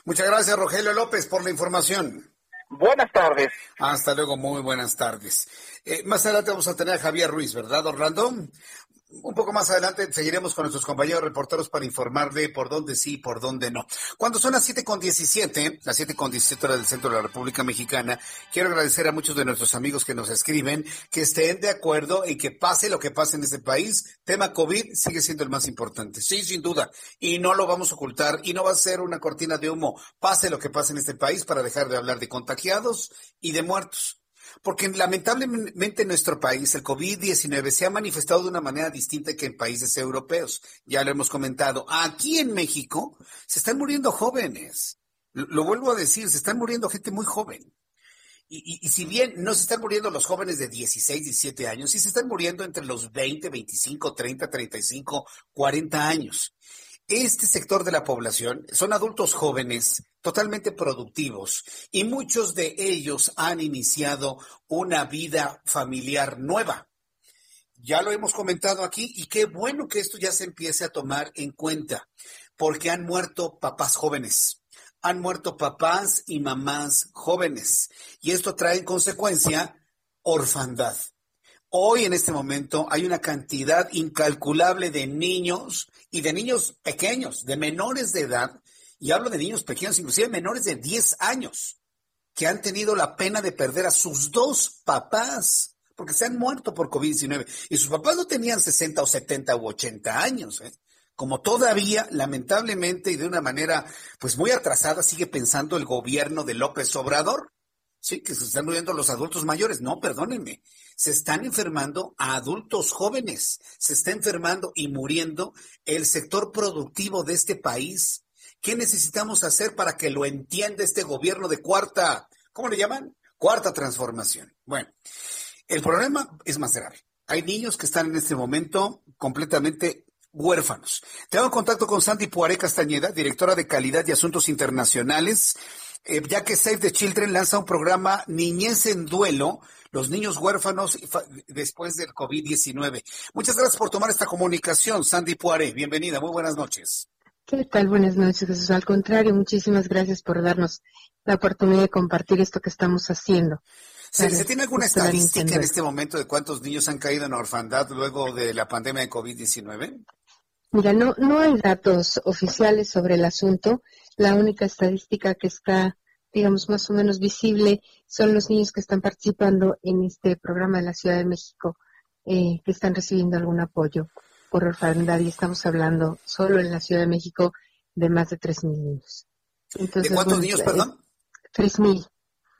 Muchas gracias, Rogelio López, por la información. Buenas tardes. Hasta luego, muy buenas tardes. Eh, más adelante vamos a tener a Javier Ruiz, ¿verdad, Orlando? Un poco más adelante seguiremos con nuestros compañeros reporteros para informarle por dónde sí y por dónde no. Cuando son las siete con diecisiete, las siete con diecisiete horas del centro de la República Mexicana, quiero agradecer a muchos de nuestros amigos que nos escriben, que estén de acuerdo en que pase lo que pase en este país, tema COVID sigue siendo el más importante. Sí, sin duda. Y no lo vamos a ocultar y no va a ser una cortina de humo. Pase lo que pase en este país para dejar de hablar de contagiados y de muertos. Porque lamentablemente en nuestro país el COVID-19 se ha manifestado de una manera distinta que en países europeos. Ya lo hemos comentado. Aquí en México se están muriendo jóvenes. Lo, vuelvo a decir, se están muriendo gente muy joven. Y, y, si bien no se están muriendo los jóvenes de 16, 17 años, sí se están muriendo entre los 20, 25, 30, 35, 40 años. Este sector de la población son adultos jóvenes totalmente productivos y muchos de ellos han iniciado una vida familiar nueva. Ya lo hemos comentado aquí y qué bueno que esto ya se empiece a tomar en cuenta porque han muerto papás jóvenes, han muerto papás y mamás jóvenes y esto trae en consecuencia orfandad. Hoy en este momento hay una cantidad incalculable de niños y de niños pequeños, de menores de edad, y hablo de niños pequeños, inclusive menores de 10 años, que han tenido la pena de perder a sus dos papás, porque se han muerto por COVID-19. Y sus papás no tenían 60 o 70 u 80 años, ¿eh? como todavía, lamentablemente y de una manera pues muy atrasada, sigue pensando el gobierno de López Obrador. Sí, que se están muriendo los adultos mayores. No, perdónenme. Se están enfermando a adultos jóvenes. Se está enfermando y muriendo el sector productivo de este país. ¿Qué necesitamos hacer para que lo entienda este gobierno de cuarta, ¿cómo le llaman? Cuarta transformación. Bueno, el problema es más grave. Hay niños que están en este momento completamente huérfanos. Tengo contacto con Sandy Puaré Castañeda, directora de Calidad y Asuntos Internacionales eh, ya que Save the Children lanza un programa Niñez en Duelo, los niños huérfanos después del COVID-19. Muchas gracias por tomar esta comunicación, Sandy Puare. Bienvenida, muy buenas noches. ¿Qué tal? Buenas noches, Jesús. Al contrario, muchísimas gracias por darnos la oportunidad de compartir esto que estamos haciendo. ¿Se, tiene alguna estadística en este momento de cuántos niños han caído en orfandad luego de la pandemia de COVID-19? Mira, no, no hay datos oficiales sobre el asunto. La única estadística que está, digamos, más o menos visible son los niños que están participando en este programa de la Ciudad de México, eh, que están recibiendo algún apoyo por orfandad y estamos hablando solo en la Ciudad de México de más de 3.000 niños. ¿De cuántos niños, perdón? 3.000.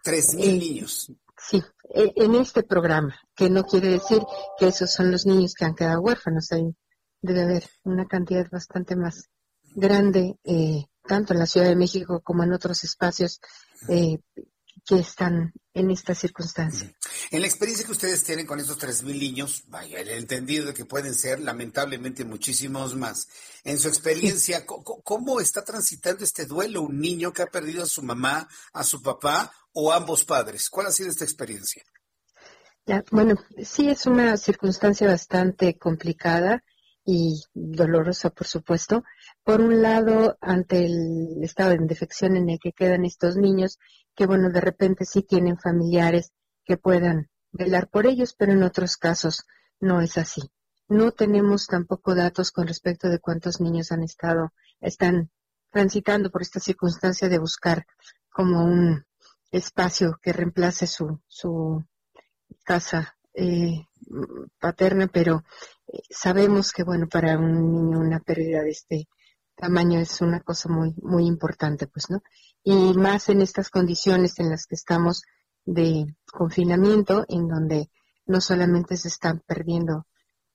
3.000 eh, niños. Sí, e, en este programa, que no quiere decir que esos son los niños que han quedado huérfanos. Hay debe haber una cantidad bastante más grande, eh, tanto en la Ciudad de México como en otros espacios eh, que están en esta circunstancia. En la experiencia que ustedes tienen con estos 3.000 niños, vaya, el entendido de que pueden ser lamentablemente muchísimos más. En su experiencia, ¿cómo está transitando este duelo un niño que ha perdido a su mamá, a su papá o ambos padres? ¿Cuál ha sido esta experiencia? Ya, bueno, sí es una circunstancia bastante complicada y dolorosa, por supuesto. Por un lado, ante el estado de defección en el que quedan estos niños, que bueno, de repente sí tienen familiares que puedan velar por ellos, pero en otros casos no es así. No tenemos tampoco datos con respecto de cuántos niños han estado, están transitando por esta circunstancia de buscar como un espacio que reemplace su, su casa eh, paterna, pero eh, sabemos que, bueno, para un niño una pérdida de este tamaño es una cosa muy, muy importante, pues, ¿no? Y más en estas condiciones en las que estamos de confinamiento, en donde no solamente se están perdiendo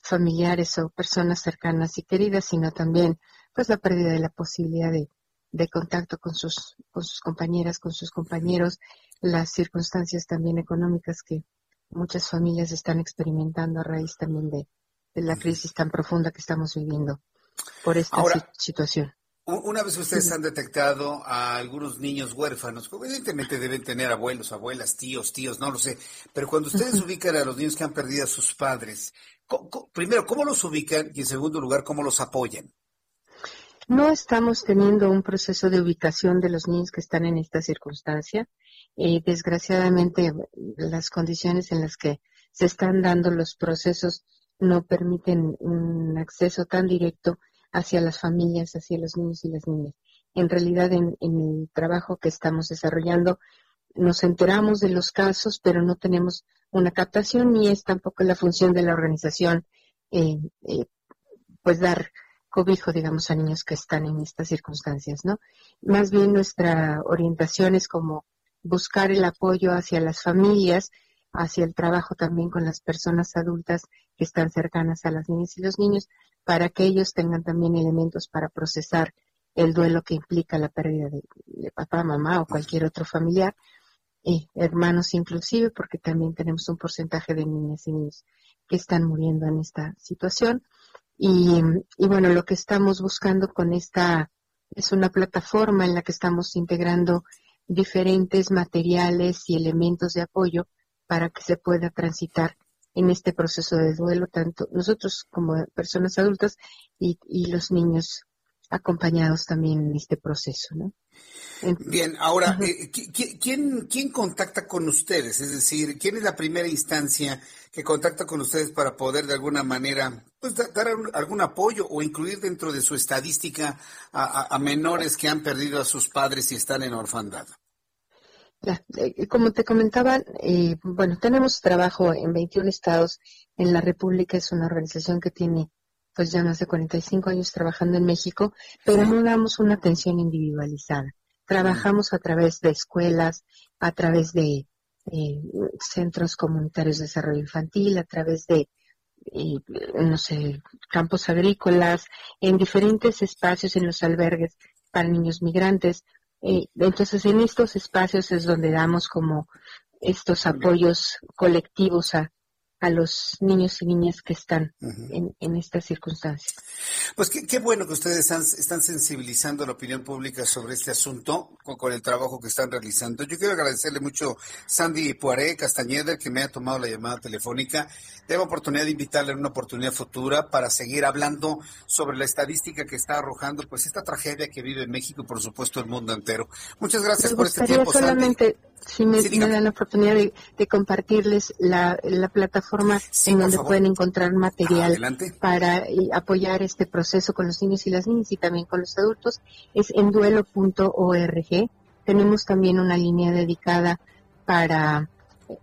familiares o personas cercanas y queridas, sino también, pues, la pérdida de la posibilidad de, de contacto con sus, con sus compañeras, con sus compañeros, las circunstancias también económicas que muchas familias están experimentando a raíz también de, la crisis tan profunda que estamos viviendo por esta situación. Una vez ustedes han detectado a algunos niños huérfanos, evidentemente deben tener abuelos, abuelas, tíos, tíos, no lo sé, pero cuando ustedes ubican a los niños que han perdido a sus padres, primero, ¿cómo los ubican? Y en segundo lugar, ¿cómo los apoyan? No estamos teniendo un proceso de ubicación de los niños que están en esta circunstancia. Desgraciadamente, las condiciones en las que se están dando los procesos no permiten un acceso tan directo hacia las familias, hacia los niños y las niñas. En realidad, en, el trabajo que estamos desarrollando, nos enteramos de los casos, pero no tenemos una captación ni es tampoco la función de la organización, eh, eh, pues dar cobijo, digamos, a niños que están en estas circunstancias, ¿no? Más bien nuestra orientación es como buscar el apoyo hacia las familias hacia el trabajo también con las personas adultas que están cercanas a las niñas y los niños, para que ellos tengan también elementos para procesar el duelo que implica la pérdida de, papá, mamá o cualquier otro familiar, y hermanos inclusive, porque también tenemos un porcentaje de niñas y niños que están muriendo en esta situación. Y, y bueno, lo que estamos buscando con esta es una plataforma en la que estamos integrando diferentes materiales y elementos de apoyo para que se pueda transitar en este proceso de duelo, tanto nosotros como personas adultas y, los niños acompañados también en este proceso, ¿no? Bien, ahora, eh, ¿quién, ¿quién contacta con ustedes? Es decir, ¿quién es la primera instancia que contacta con ustedes para poder de alguna manera pues, dar algún apoyo o incluir dentro de su estadística a, menores que han perdido a sus padres y están en orfandad? Eh, como te comentaba, eh, bueno, tenemos trabajo en 21 estados en la República, es una organización que tiene pues ya más de 45 años trabajando en México, pero no damos una atención individualizada. Trabajamos a través de escuelas, a través de eh, centros comunitarios de desarrollo infantil, a través de, eh, no sé, campos agrícolas, en diferentes espacios, en los albergues para niños migrantes. Eh, entonces, en estos espacios es donde damos como estos apoyos colectivos a, a los niños y niñas que están en, en, estas circunstancias. Pues qué, bueno que ustedes están, sensibilizando a la opinión pública sobre este asunto con, el trabajo que están realizando. Yo quiero agradecerle mucho a Sandy Poiré Castañeda que me ha tomado la llamada telefónica. Tengo oportunidad de invitarle en una oportunidad futura para seguir hablando sobre la estadística que está arrojando pues esta tragedia que vive en México y por supuesto el mundo entero. Muchas gracias por este tiempo. Solamente, si me, dan la oportunidad de, compartirles la, la plataforma en donde pueden encontrar material para apoyar este proceso con los niños y las niñas y también con los adultos. Es en duelo.org. Tenemos también una línea dedicada para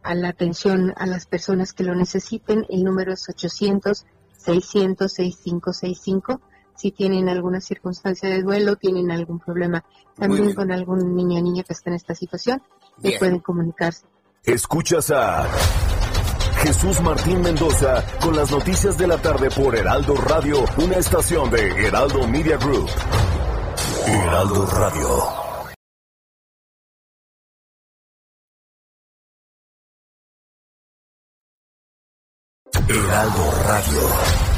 a la atención a las personas que lo necesiten. El número es 800 600 6565 si tienen alguna circunstancia de duelo, tienen algún problema también con algún niño o niña que está en esta situación, pueden comunicarse. Escuchas a Jesús Martín Mendoza con las noticias de la tarde por Heraldo Radio, una estación de Heraldo Media Group. Heraldo Radio. Heraldo Radio.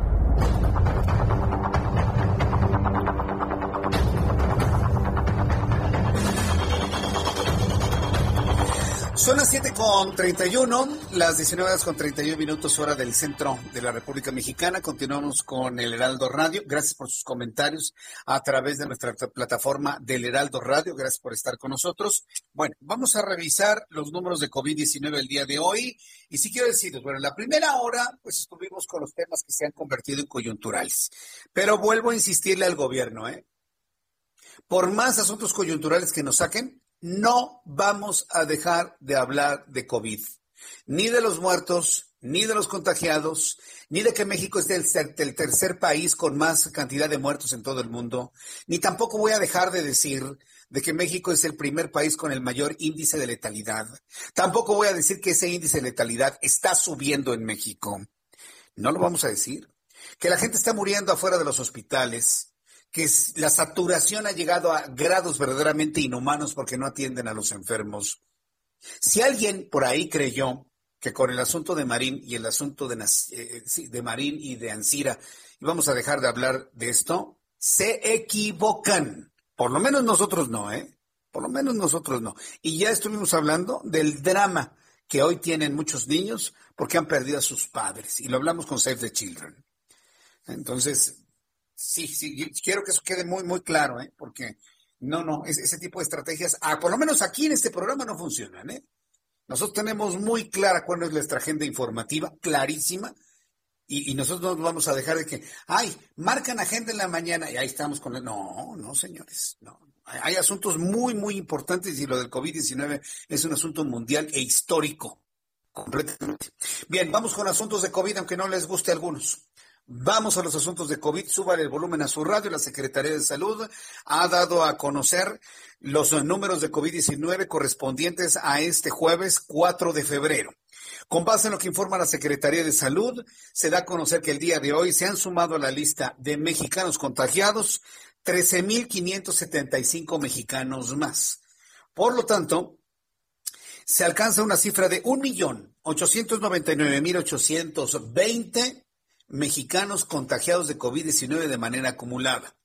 Son las 7 con 31, las 19 horas con 31 minutos hora del centro de la República Mexicana. Continuamos con el Heraldo Radio. Gracias por sus comentarios a través de nuestra plataforma del Heraldo Radio. Gracias por estar con nosotros. Bueno, vamos a revisar los números de COVID-19 el día de hoy. Y sí quiero deciros, bueno, en la primera hora, pues estuvimos con los temas que se han convertido en coyunturales. Pero vuelvo a insistirle al gobierno, ¿eh? Por más asuntos coyunturales que nos saquen, no vamos a dejar de hablar de COVID, ni de los muertos, ni de los contagiados, ni de que México es el, tercer país con más cantidad de muertos en todo el mundo, ni tampoco voy a dejar de decir de que México es el primer país con el mayor índice de letalidad. Tampoco voy a decir que ese índice de letalidad está subiendo en México. No lo vamos a decir. Que la gente está muriendo afuera de los hospitales, que la saturación ha llegado a grados verdaderamente inhumanos porque no atienden a los enfermos. Si alguien por ahí creyó que con el asunto de Marín y el asunto de, eh, de Marín y de Ansira íbamos a dejar de hablar de esto, se equivocan. Por lo menos nosotros no, ¿eh? Por lo menos nosotros no. Y ya estuvimos hablando del drama que hoy tienen muchos niños porque han perdido a sus padres. Y lo hablamos con Save the Children. Entonces, Sí, sí, quiero que eso quede muy, muy claro, ¿eh? porque no, no, ese, tipo de estrategias, ah, por lo menos aquí en este programa no funcionan. ¿eh? Nosotros tenemos muy clara cuál es nuestra agenda informativa, clarísima, y, nosotros no nos vamos a dejar de que, ay, marcan agenda en la mañana y ahí estamos con el... No, no, señores, no. Hay asuntos muy, muy importantes y lo del COVID-19 es un asunto mundial e histórico, completamente. Bien, vamos con asuntos de COVID, aunque no les guste a algunos. Vamos a los asuntos de COVID. Súbale el volumen a su radio. La Secretaría de Salud ha dado a conocer los números de COVID-19 correspondientes a este jueves 4 de febrero. Con base en lo que informa la Secretaría de Salud, se da a conocer que el día de hoy se han sumado a la lista de mexicanos contagiados 13.575 mexicanos más. Por lo tanto, se alcanza una cifra de 1.899.820 mexicanos contagiados de COVID-19 de manera acumulada.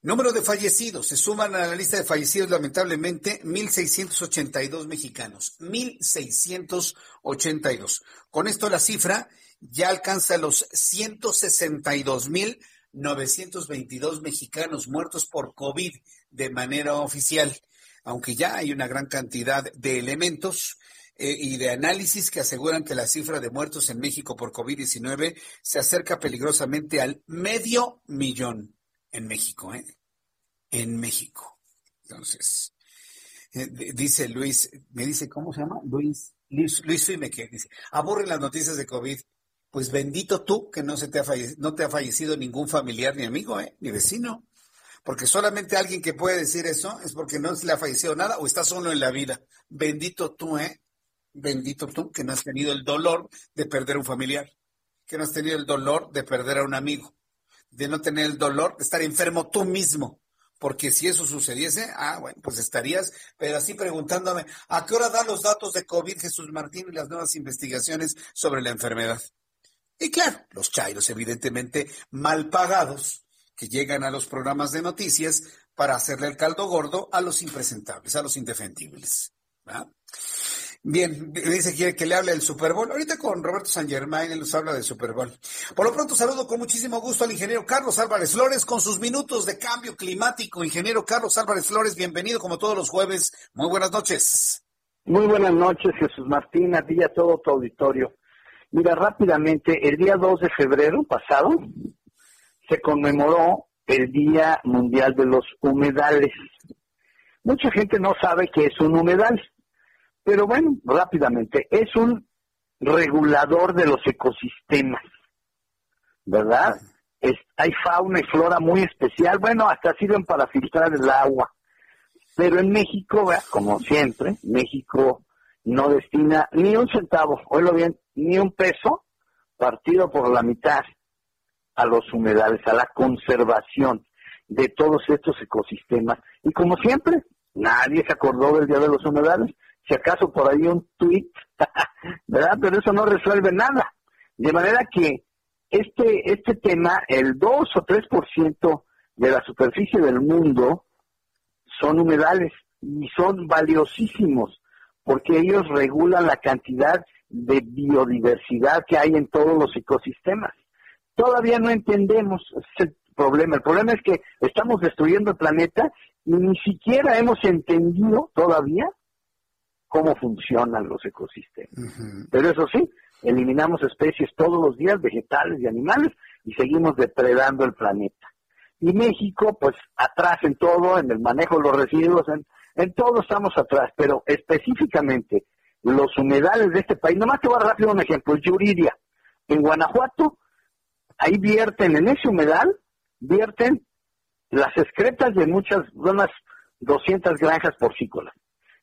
Número de fallecidos. Se suman a la lista de fallecidos, lamentablemente, 1.682 mexicanos. 1.682. Con esto la cifra ya alcanza los 162.922 mexicanos muertos por COVID de manera oficial. Aunque ya hay una gran cantidad de elementos eh, y de análisis que aseguran que la cifra de muertos en México por COVID-19 se acerca peligrosamente al medio millón en México, ¿eh? En México. Entonces, eh, dice Luis, me dice, ¿cómo se llama? Luis, Luis, Luis dice, aburren las noticias de COVID. Pues bendito tú que no se te ha no te ha fallecido ningún familiar ni amigo, ¿eh? ni vecino. Porque solamente alguien que puede decir eso es porque no se le ha fallecido nada o está solo en la vida. Bendito tú, ¿eh? Bendito tú que no has tenido el dolor de perder a un familiar, que no has tenido el dolor de perder a un amigo, de no tener el dolor de estar enfermo tú mismo. Porque si eso sucediese, ah, bueno, pues estarías, pero así preguntándome, ¿a qué hora dan los datos de COVID Jesús Martín y las nuevas investigaciones sobre la enfermedad? Y claro, los chairos, evidentemente mal pagados, que llegan a los programas de noticias para hacerle el caldo gordo a los impresentables, a los indefendibles. ¿verdad? Bien, dice que que le hable del Super Bowl. Ahorita con Roberto San Germain, él nos habla del Super Bowl. Por lo pronto saludo con muchísimo gusto al ingeniero Carlos Álvarez Flores con sus minutos de cambio climático. Ingeniero Carlos Álvarez Flores, bienvenido como todos los jueves. Muy buenas noches. Muy buenas noches, Jesús Martín, a y a todo tu auditorio. Mira, rápidamente, el día 2 de febrero pasado se conmemoró el Día Mundial de los Humedales. Mucha gente no sabe qué es un humedal. Pero bueno, rápidamente, es un regulador de los ecosistemas, ¿verdad? Es, hay fauna y flora muy especial, bueno, hasta sirven para filtrar el agua. Pero en México, como siempre, México no destina ni un centavo, oílo bien, ni un peso partido por la mitad a los humedales, a la conservación de todos estos ecosistemas. Y como siempre, nadie se acordó del Día de los Humedales si acaso por ahí un tweet, ¿verdad? Pero eso no resuelve nada. De manera que este, este tema, el 2 o 3% de la superficie del mundo son humedales y son valiosísimos porque ellos regulan la cantidad de biodiversidad que hay en todos los ecosistemas. Todavía no entendemos ese problema. El problema es que estamos destruyendo el planeta y ni siquiera hemos entendido todavía cómo funcionan los ecosistemas. Pero eso sí, eliminamos especies todos los días, vegetales y animales, y seguimos depredando el planeta. Y México, pues atrás en todo, en el manejo de los residuos, en, en todo estamos atrás, pero específicamente los humedales de este país, nomás te voy a dar rápido un ejemplo, Yuridia. En Guanajuato, ahí vierten, en ese humedal, vierten las excretas de muchas, unas 200 granjas porcícolas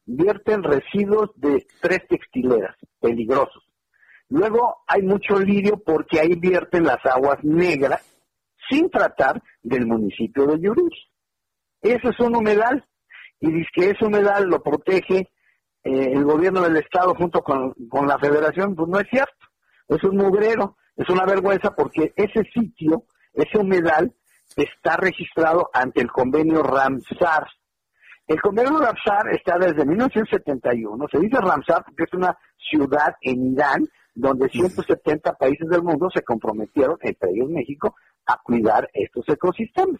vierten residuos de tres textileras peligrosos. Luego hay mucho lirio porque ahí vierten las aguas negras sin tratar del municipio de Yurus. Eso es un humedal y dice que ese humedal lo protege eh, el gobierno del estado junto con, con la federación, pues no es cierto. Es un mugrero, es una vergüenza porque ese sitio, ese humedal, está registrado ante el convenio Ramsar, el convenio Ramsar está desde 1971. Se dice Ramsar porque es una ciudad en Irán donde 170 países del mundo se comprometieron, entre ellos México, a cuidar estos ecosistemas.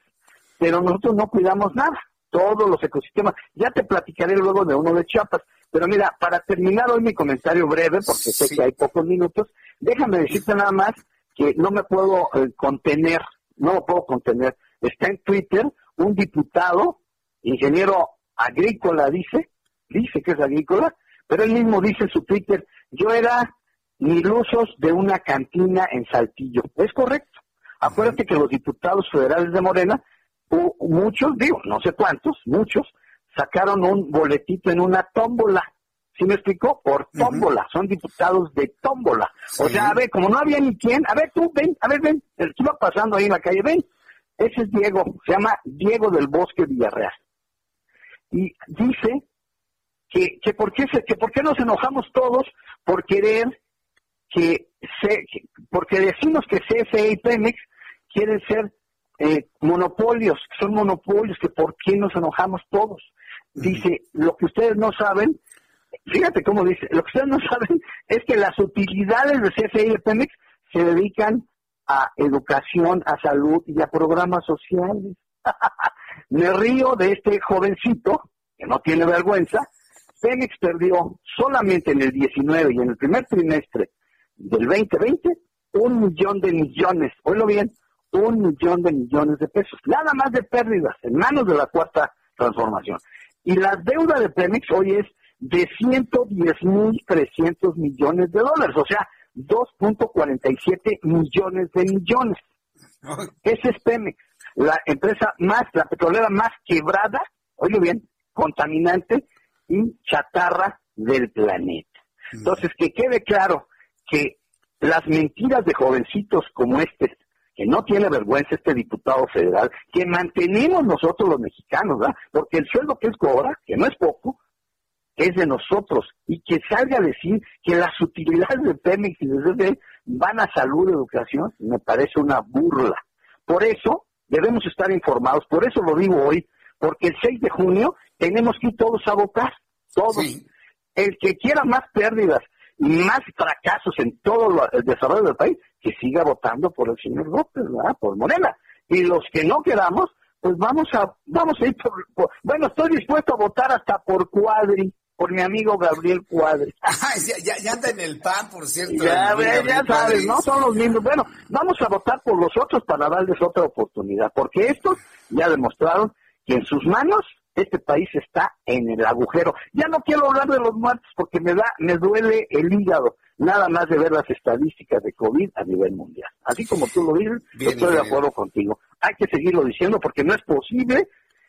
Pero nosotros no cuidamos nada, todos los ecosistemas. Ya te platicaré luego de uno de Chiapas. Pero mira, para terminar hoy mi comentario breve, porque sé que hay pocos minutos, déjame decirte nada más que no me puedo eh, contener, no lo puedo contener. Está en Twitter un diputado, ingeniero agrícola, dice, dice que es agrícola, pero él mismo dice en su Twitter, yo era mil usos de una cantina en Saltillo. Es correcto. Acuérdate que los diputados federales de Morena, muchos, digo, no sé cuántos, muchos, sacaron un boletito en una tómbola. ¿Sí me explicó? Por tómbola. Son diputados de tómbola. O sea, a ver, como no había ni quién, a ver, tú ven, a ver, ven, el que iba pasando ahí en la calle, ven. Ese es Diego, se llama Diego del Bosque Villarreal. Y dice que, que, por qué se, que por qué nos enojamos todos por querer que, se, porque decimos que CFE y Pemex quieren ser eh, monopolios, son monopolios, que por qué nos enojamos todos. Dice, lo que ustedes no saben, fíjate cómo dice, lo que ustedes no saben es que las utilidades de CFE y de Pemex se dedican a educación, a salud y a programas sociales. Me río de este jovencito, que no tiene vergüenza. Pemex perdió solamente en el 19 y en el primer trimestre del 2020 un millón de millones, oílo bien, un millón de millones de pesos, nada más de pérdidas en manos de la cuarta transformación. Y la deuda de Pemex hoy es de 110.300 millones de dólares, o sea, 2.47 millones de millones. Ese es Pemex, la empresa más, la petrolera más quebrada, oye bien, contaminante y chatarra del planeta. Entonces, que quede claro que las mentiras de jovencitos como este, que no tiene vergüenza este diputado federal, que mantenemos nosotros los mexicanos, ¿verdad? Porque el sueldo que él cobra, que no es poco, es de nosotros, y que salga a decir que las utilidades de Pemex y de van a salud y educación, me parece una burla. Por eso debemos estar informados, por eso lo digo hoy, porque el 6 de junio tenemos que ir todos a votar, todos. El que quiera más pérdidas y más fracasos en todo el desarrollo del país, que siga votando por el señor López, ¿verdad? Por Morena. Y los que no queramos, pues vamos a, vamos a ir por, bueno, estoy dispuesto a votar hasta por Cuadri, por mi amigo Gabriel Cuadri. ya, ya, anda en el PAN, por cierto. Ya, ya sabes, no son los mismos. Bueno, vamos a votar por los otros para darles otra oportunidad, porque estos ya demostraron que en sus manos este país está en el agujero. Ya no quiero hablar de los muertos porque me da, me duele el hígado, nada más de ver las estadísticas de COVID a nivel mundial. Así como tú lo dices, estoy de acuerdo contigo. Hay que seguirlo diciendo porque no es posible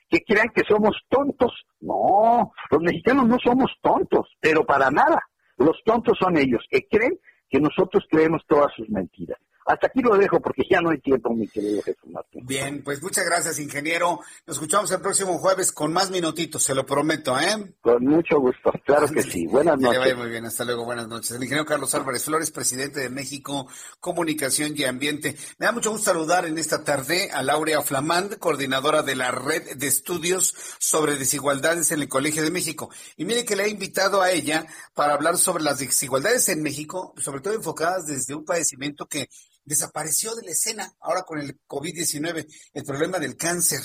que crean que somos tontos. No, los mexicanos no somos tontos, pero para nada. Los tontos son ellos, que creen que nosotros creemos todas sus mentiras. Hasta aquí lo dejo porque ya no hay tiempo, mi querido Jesús Martín. Bien, pues muchas gracias, ingeniero. Nos escuchamos el próximo jueves con más minutitos, se lo prometo, ¿eh? Con mucho gusto, claro que sí. Buenas noches. Que vaya muy bien, hasta luego, buenas noches. El ingeniero Carlos Álvarez Flores, presidente de México Comunicación y Ambiente. Me da mucho gusto saludar en esta tarde a Laurea Flamand, coordinadora de la Red de Estudios sobre Desigualdades en el Colegio de México. Y mire que le he invitado a ella para hablar sobre las desigualdades en México, sobre todo enfocadas desde un padecimiento que desapareció de la escena ahora con el COVID-19, el problema del cáncer.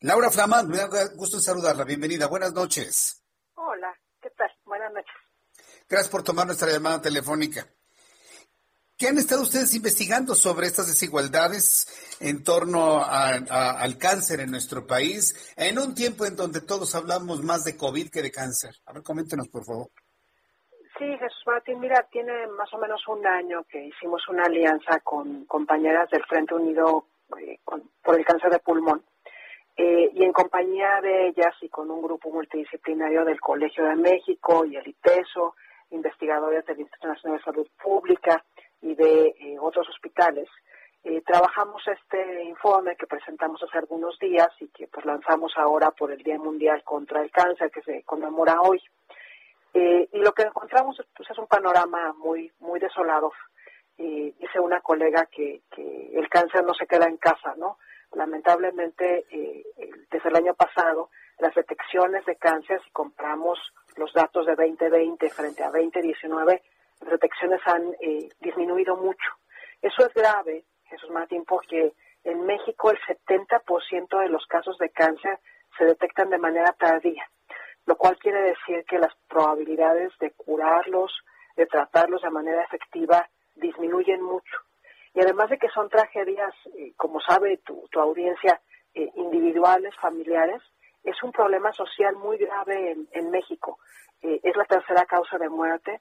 Laura Flamand, me da gusto saludarla. Bienvenida. Buenas noches. Hola, ¿qué tal? Buenas noches. Gracias por tomar nuestra llamada telefónica. ¿Qué han estado ustedes investigando sobre estas desigualdades en torno al cáncer en nuestro país en un tiempo en donde todos hablamos más de COVID que de cáncer? A ver, coméntenos, por favor. Sí, Jesús Martín, mira, tiene más o menos un año que hicimos una alianza con compañeras del Frente Unido eh, por el cáncer de pulmón. Eh, y en compañía de ellas y con un grupo multidisciplinario del Colegio de México y el ITESO, investigadores del Instituto Nacional de Salud Pública y de eh, otros hospitales, trabajamos este informe que presentamos hace algunos días y que pues lanzamos ahora por el Día Mundial contra el Cáncer que se conmemora hoy. Eh, y lo que encontramos pues, es un panorama muy, muy desolador. Y dice una colega que, que el cáncer no se queda en casa, ¿no? Lamentablemente, eh, desde el año pasado, las detecciones de cáncer, si compramos los datos de 2020 frente a 2019, las detecciones han eh, disminuido mucho. Eso es grave, Jesús Martín, porque en México el 70% de los casos de cáncer se detectan de manera tardía lo cual quiere decir que las probabilidades de curarlos, de tratarlos de manera efectiva, disminuyen mucho. Y además de que son tragedias, eh, como sabe tu, audiencia, eh, individuales, familiares, es un problema social muy grave en, México. Eh, es la tercera causa de muerte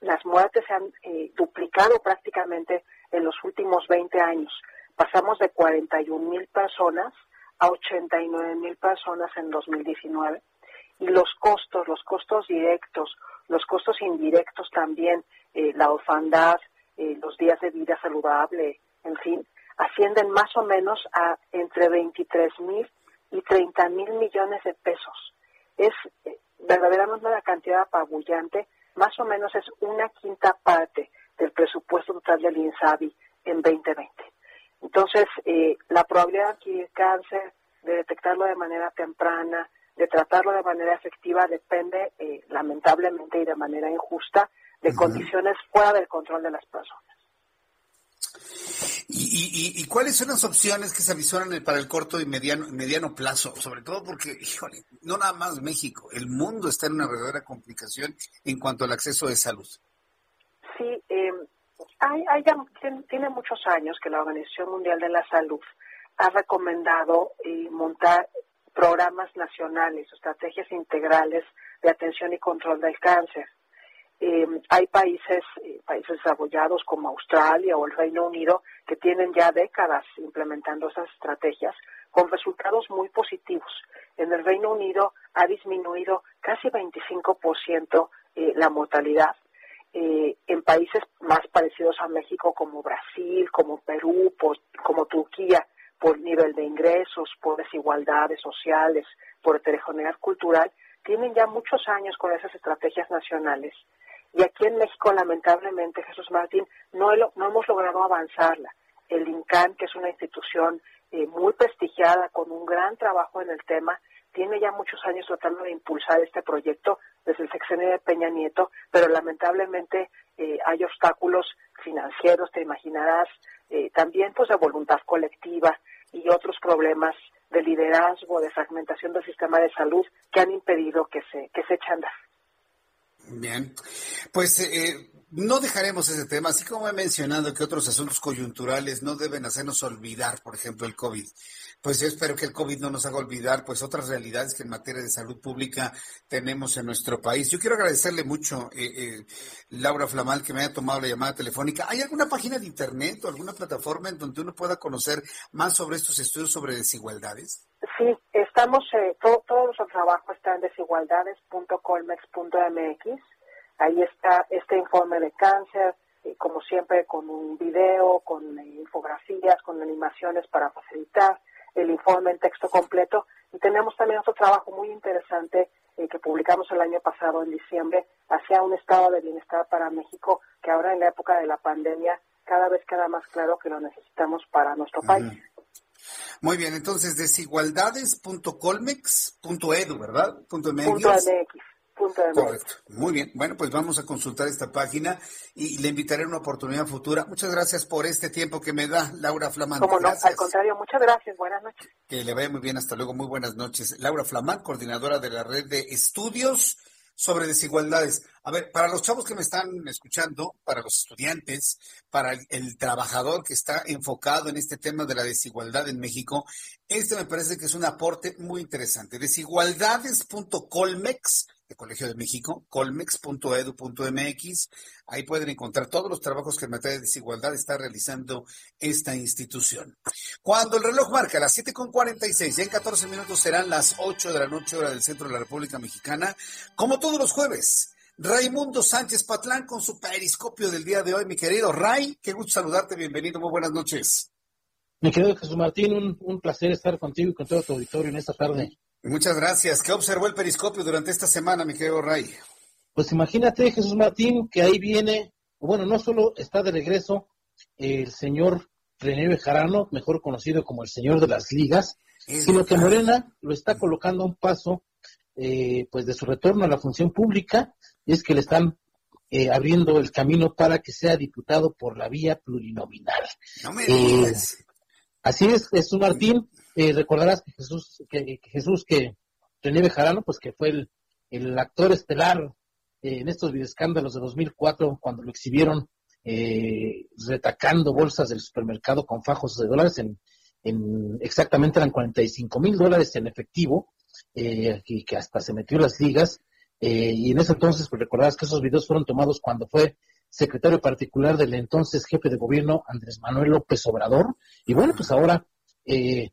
las muertes se han duplicado prácticamente en los últimos 20 años. Pasamos de 41 mil personas a 89 mil personas en 2019. Y los costos, los costos directos, los costos indirectos también, eh, la orfandad, eh, los días de vida saludable, en fin, ascienden más o menos a entre 23 mil y 30 mil millones de pesos. Es eh, verdaderamente una cantidad apabullante, más o menos es una quinta parte del presupuesto total del INSABI en 2020. Entonces, eh, la probabilidad de adquirir cáncer, de detectarlo de manera temprana, de tratarlo de manera efectiva, depende, eh, lamentablemente y de manera injusta, de condiciones fuera del control de las personas. ¿Y, cuáles son las opciones que se avisoran para el corto y mediano, mediano plazo? Sobre todo porque, híjole, no nada más México, el mundo está en una verdadera complicación en cuanto al acceso de salud. Sí, eh, hay, tiene muchos años que la Organización Mundial de la Salud ha recomendado eh, montar programas nacionales, estrategias integrales de atención y control del cáncer. Eh, hay países, eh, países desarrollados como Australia o el Reino Unido que tienen ya décadas implementando esas estrategias con resultados muy positivos. En el Reino Unido ha disminuido casi 25% eh, la mortalidad. en países más parecidos a México como Brasil, como Perú, como Turquía, por nivel de ingresos, por desigualdades sociales, por heterogeneidad cultural, tienen ya muchos años con esas estrategias nacionales. Y aquí en México, lamentablemente, Jesús Martín, no, no hemos logrado avanzarla. El INCAN, que es una institución eh, muy prestigiada, con un gran trabajo en el tema, tiene ya muchos años tratando de impulsar este proyecto desde el sexenio de Peña Nieto, pero lamentablemente eh, hay obstáculos financieros, te imaginarás, eh, también pues de voluntad colectiva y otros problemas de liderazgo, de fragmentación del sistema de salud que han impedido que se, que se eche a. Bien, pues eh, no dejaremos ese tema, así como he mencionado que otros asuntos coyunturales no deben hacernos olvidar, por ejemplo, el COVID. Pues yo espero que el COVID no nos haga olvidar pues otras realidades que en materia de salud pública tenemos en nuestro país. Yo quiero agradecerle mucho, eh, eh, Laura Flamal, que me haya tomado la llamada telefónica. ¿Hay alguna página de internet o alguna plataforma en donde uno pueda conocer más sobre estos estudios sobre desigualdades? Sí, estamos, eh, todo, todo nuestro trabajo está en desigualdades.colmex.mx. Ahí está este informe de cáncer, eh, como siempre con un video, con infografías, con animaciones para facilitar el informe en texto completo. Y tenemos también otro trabajo muy interesante eh, que publicamos el año pasado, en diciembre, hacia un estado de bienestar para México, que ahora en la época de la pandemia cada vez queda más claro que lo necesitamos para nuestro país. Muy bien, entonces desigualdades.colmex.edu, ¿verdad? Punto MX. Correcto. Muy bien. Bueno, pues vamos a consultar esta página y le invitaré a una oportunidad futura. Muchas gracias por este tiempo que me da Laura Flamán. Como no, al contrario, muchas gracias. Buenas noches. Que le vaya muy bien. Hasta luego. Muy buenas noches. Laura Flamán, coordinadora de la red de estudios sobre desigualdades. A ver, para los chavos que me están escuchando, para los estudiantes, para el, trabajador que está enfocado en este tema de la desigualdad en México, este me parece que es un aporte muy interesante. Desigualdades.colmex de Colegio de México, colmex.edu.mx. Ahí pueden encontrar todos los trabajos que en materia de desigualdad está realizando esta institución. Cuando el reloj marca las 7.46, ya en 14 minutos serán las 8 de la noche, hora del centro de la República Mexicana, como todos los jueves. Raimundo Sánchez Patlán con su periscopio del día de hoy, mi querido Ray. Qué gusto saludarte, bienvenido, muy buenas noches. Mi querido Jesús Martín, un, un placer estar contigo y con todo tu auditorio en esta tarde. Muchas gracias. ¿Qué observó el periscopio durante esta semana, mi querido Ray? Pues imagínate, Jesús Martín, que ahí viene, bueno, no solo está de regreso el señor René Bejarano, mejor conocido como el señor de las ligas, sino que Morena lo está colocando a un paso eh, pues de su retorno a la función pública, y es que le están eh, abriendo el camino para que sea diputado por la vía plurinominal. No me digas. Eh, así es, Jesús Martín, eh, recordarás que Jesús, que, Jesús, que René Bejarano, pues que fue el, actor estelar eh, en estos videoescándalos de 2004, cuando lo exhibieron eh, retacando bolsas del supermercado con fajos de dólares, en, en exactamente eran 45 mil dólares en efectivo, y que hasta se metió las ligas, eh, y en ese entonces, pues recordarás que esos videos fueron tomados cuando fue secretario particular del entonces jefe de gobierno Andrés Manuel López Obrador. Y bueno, pues ahora eh,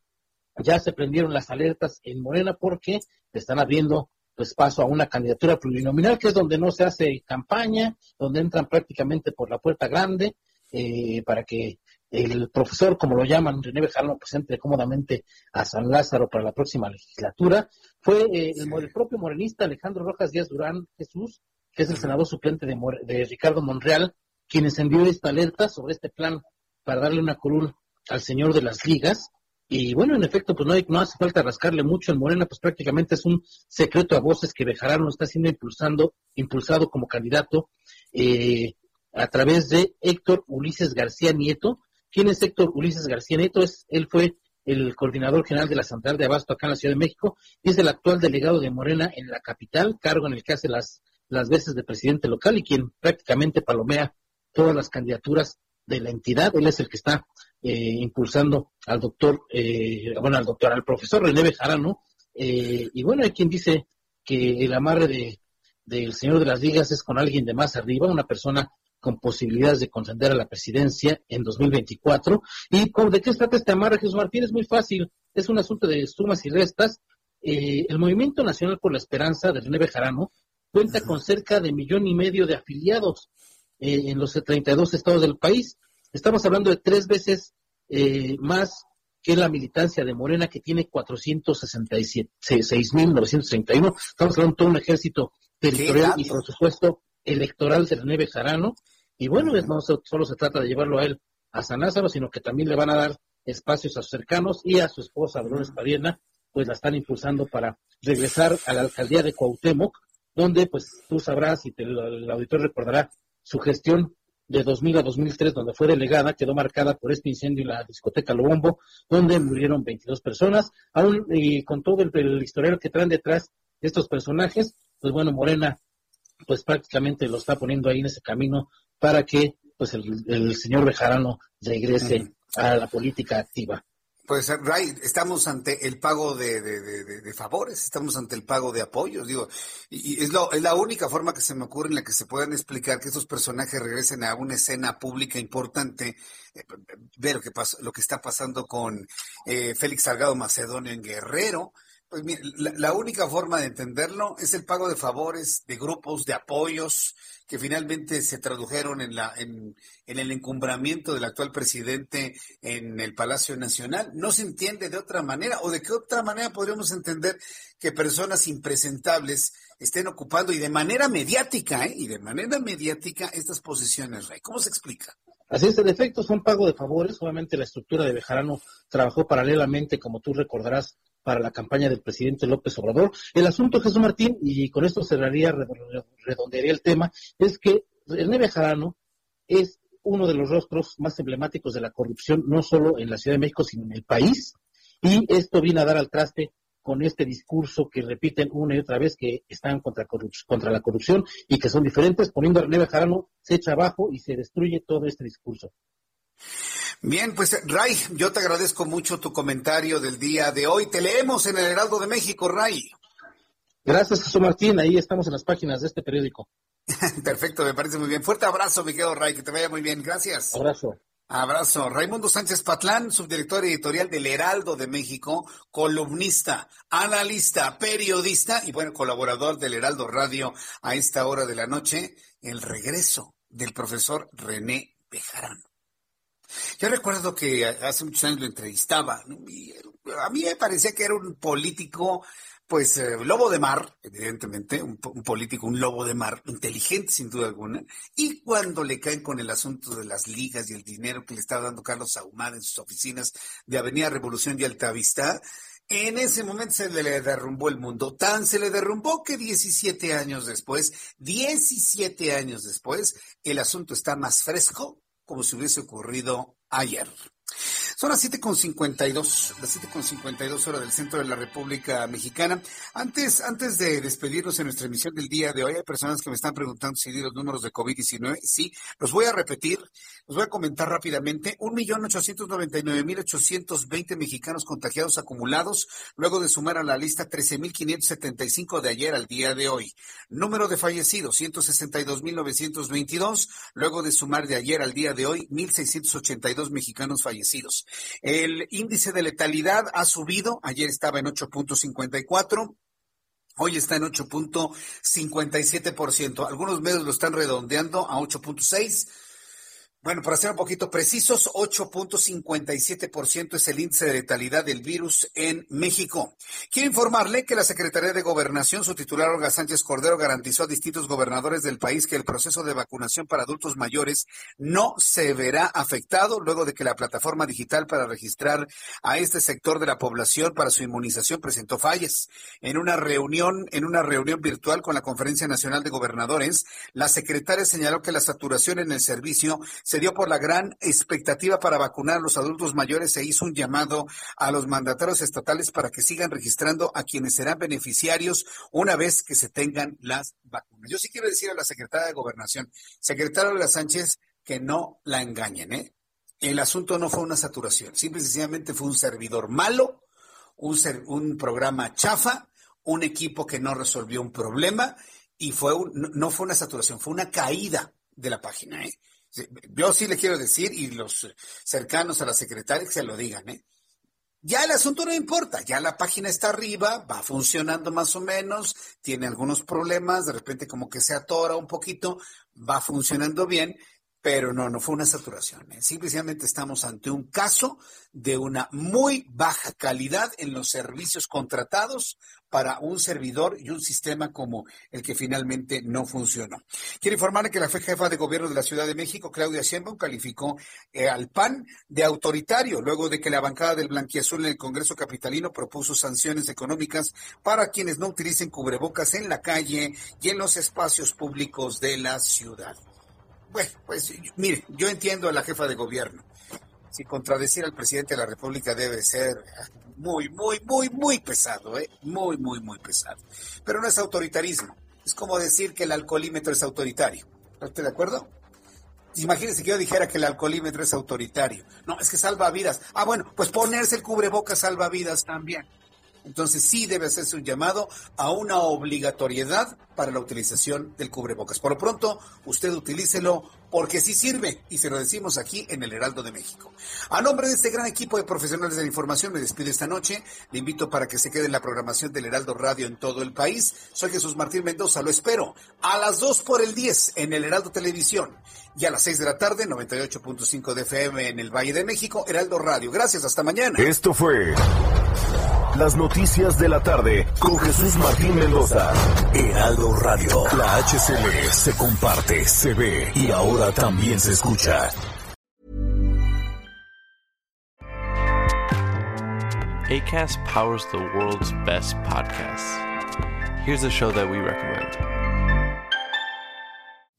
ya se prendieron las alertas en Morena porque están abriendo pues paso a una candidatura plurinominal, que es donde no se hace campaña, donde entran prácticamente por la puerta grande, eh, para que el profesor, como lo llaman, René Bejarano, pues entre cómodamente a San Lázaro para la próxima legislatura. Fue eh, el, propio morenista Alejandro Rojas Díaz Durán Jesús, que es el senador suplente de, de Ricardo Monreal, quien encendió esta alerta sobre este plan para darle una curul al señor de las ligas, y bueno, en efecto, pues no, hay, no hace falta rascarle mucho. En Morena, pues prácticamente es un secreto a voces que Bejarano está siendo impulsando, impulsado como candidato eh, a través de Héctor Ulises García Nieto. ¿Quién es Héctor Ulises García Nieto? Es, él fue el coordinador general de la Central de Abasto acá en la Ciudad de México y es el actual delegado de Morena en la capital, cargo en el que hace las, las veces de presidente local y quien prácticamente palomea todas las candidaturas de la entidad. Él es el que está eh, impulsando al doctor, eh, bueno, al doctor, al profesor René Bejarano. Eh, y bueno, hay quien dice que el amarre de, del señor de las ligas es con alguien de más arriba, una persona con posibilidades de conceder a la presidencia en 2024. ¿Y de qué trata este amarre, Jesús Martín? Es muy fácil, es un asunto de sumas y restas. el Movimiento Nacional por la Esperanza de René Bejarano cuenta con cerca de millón y medio de afiliados en los 32 estados del país. Estamos hablando de tres veces eh, más que la militancia de Morena, que tiene 466.931. Estamos hablando de todo un ejército territorial y, por supuesto, electoral de René Bejarano. Y bueno, no solo se trata de llevarlo a él a San Lázaro, sino que también le van a dar espacios a sus cercanos y a su esposa Dolores Padierna, pues la están impulsando para regresar a la alcaldía de Cuauhtémoc, donde pues tú sabrás y te, el auditor recordará su gestión de 2000 a 2003, donde fue delegada, quedó marcada por este incendio en la discoteca Lobombo, donde murieron 22 personas. Aún y con todo el, historial que traen detrás estos personajes, pues bueno, Morena, pues prácticamente lo está poniendo ahí en ese camino para que pues el, señor Bejarano regrese a la política activa. Pues, Ray, estamos ante el pago de, de, favores, estamos ante el pago de apoyos, digo, y, es, lo, es la única forma que se me ocurre en la que se puedan explicar que estos personajes regresen a una escena pública importante. Eh, ver lo que, pasa, lo que está pasando con eh, Félix Salgado Macedonio en Guerrero, pues la, única forma de entenderlo es el pago de favores, de grupos, de apoyos que finalmente se tradujeron en, la, en, el encumbramiento del actual presidente en el Palacio Nacional. No se entiende de otra manera o de qué otra manera podríamos entender que personas impresentables estén ocupando y de manera mediática, ¿eh? y de manera mediática estas posiciones, Rey. ¿Cómo se explica? Así es, el efecto son pago de favores. Obviamente la estructura de Bejarano trabajó paralelamente, como tú recordarás, para la campaña del presidente López Obrador. El asunto, Jesús Martín, y con esto cerraría, redondearía el tema, es que René Bejarano es uno de los rostros más emblemáticos de la corrupción, no solo en la Ciudad de México, sino en el país. Y esto viene a dar al traste con este discurso que repiten una y otra vez que están contra, contra la corrupción y que son diferentes, poniendo a René Bejarano, se echa abajo y se destruye todo este discurso. Bien, pues Ray, yo te agradezco mucho tu comentario del día de hoy. Te leemos en el Heraldo de México, Ray. Gracias, Jesús Martín. Ahí estamos en las páginas de este periódico. Perfecto, me parece muy bien. Fuerte abrazo, mi querido Ray, que te vaya muy bien. Gracias. Abrazo. Abrazo. Raimundo Sánchez Patlán, subdirector editorial del Heraldo de México, columnista, analista, periodista y bueno, colaborador del Heraldo Radio a esta hora de la noche, el regreso del profesor René Bejarano. Yo recuerdo que hace muchos años lo entrevistaba, y a mí me parecía que era un político, pues, eh, lobo de mar, evidentemente, un, político, un lobo de mar, inteligente sin duda alguna, y cuando le caen con el asunto de las ligas y el dinero que le estaba dando Carlos Ahumada en sus oficinas de Avenida Revolución y Altavista, en ese momento se le derrumbó el mundo. Tan se le derrumbó que 17 años después, 17 años después, el asunto está más fresco como si hubiese ocurrido ayer. Son las 7.52, las 7.52 horas del centro de la República Mexicana. Antes, antes de despedirnos en nuestra emisión del día de hoy, hay personas que me están preguntando si di los números de COVID-19. Sí, los voy a repetir, los voy a comentar rápidamente. 1.899.820 mexicanos contagiados acumulados, luego de sumar a la lista 13.575 de ayer al día de hoy. Número de fallecidos, 162.922, luego de sumar de ayer al día de hoy, 1.682 mexicanos fallecidos. El índice de letalidad ha subido, ayer estaba en 8.54. Hoy está en 8.57%. Algunos medios lo están redondeando a 8.6%. Bueno, para ser un poquito precisos, 8.57% es el índice de letalidad del virus en México. Quiero informarle que la Secretaría de Gobernación, su titular Olga Sánchez Cordero, garantizó a distintos gobernadores del país que el proceso de vacunación para adultos mayores no se verá afectado luego de que la plataforma digital para registrar a este sector de la población para su inmunización presentó fallas. En una reunión, en una reunión virtual con la Conferencia Nacional de Gobernadores, la secretaria señaló que la saturación en el servicio se dio por la gran expectativa para vacunar a los adultos mayores, se hizo un llamado a los mandatarios estatales para que sigan registrando a quienes serán beneficiarios una vez que se tengan las vacunas. Yo sí quiero decir a la secretaria de Gobernación, secretaria de Sánchez, que no la engañen, ¿eh? El asunto no fue una saturación, simple y sencillamente fue un servidor malo, un, un programa chafa, un equipo que no resolvió un problema y fue no fue una saturación, fue una caída de la página, ¿eh? Yo sí le quiero decir, y los cercanos a la secretaria que se lo digan, ¿eh? Ya el asunto no importa, ya la página está arriba, va funcionando más o menos, tiene algunos problemas, de repente como que se atora un poquito, va funcionando bien, pero no, no fue una saturación. ¿eh? Simplemente estamos ante un caso de una muy baja calidad en los servicios contratados para un servidor y un sistema como el que finalmente no funcionó. Quiero informarle que la jefa de gobierno de la Ciudad de México, Claudia Sheinbaum, calificó eh, al PAN de autoritario luego de que la bancada del Blanquiazul en el Congreso Capitalino propuso sanciones económicas para quienes no utilicen cubrebocas en la calle y en los espacios públicos de la ciudad. Bueno, pues mire, yo entiendo a la jefa de gobierno. Si contradecir al presidente de la República debe ser muy, muy, muy, muy pesado, ¿eh? Muy, muy, muy pesado. Pero no es autoritarismo. Es como decir que el alcoholímetro es autoritario. ¿Está de acuerdo? Imagínense que yo dijera que el alcoholímetro es autoritario. No, es que salva vidas. Ah, bueno, pues ponerse el cubreboca salva vidas también. Entonces sí debe hacerse un llamado a una obligatoriedad para la utilización del cubrebocas. Por lo pronto, usted utilícelo porque sí sirve y se lo decimos aquí en el Heraldo de México. A nombre de este gran equipo de profesionales de la información me despido esta noche. Le invito para que se quede en la programación del Heraldo Radio en todo el país. Soy Jesús Martín Mendoza, lo espero a las 2 por el 10 en el Heraldo Televisión y a las 6 de la tarde 98.5 de FM en el Valle de México, Heraldo Radio. Gracias, hasta mañana. Esto fue las noticias de la tarde con Jesús Martín Mendoza. Heraldo Radio. La HCL se comparte, se ve y ahora también se escucha. ACAST powers the world's best podcasts. Here's a show that we recommend.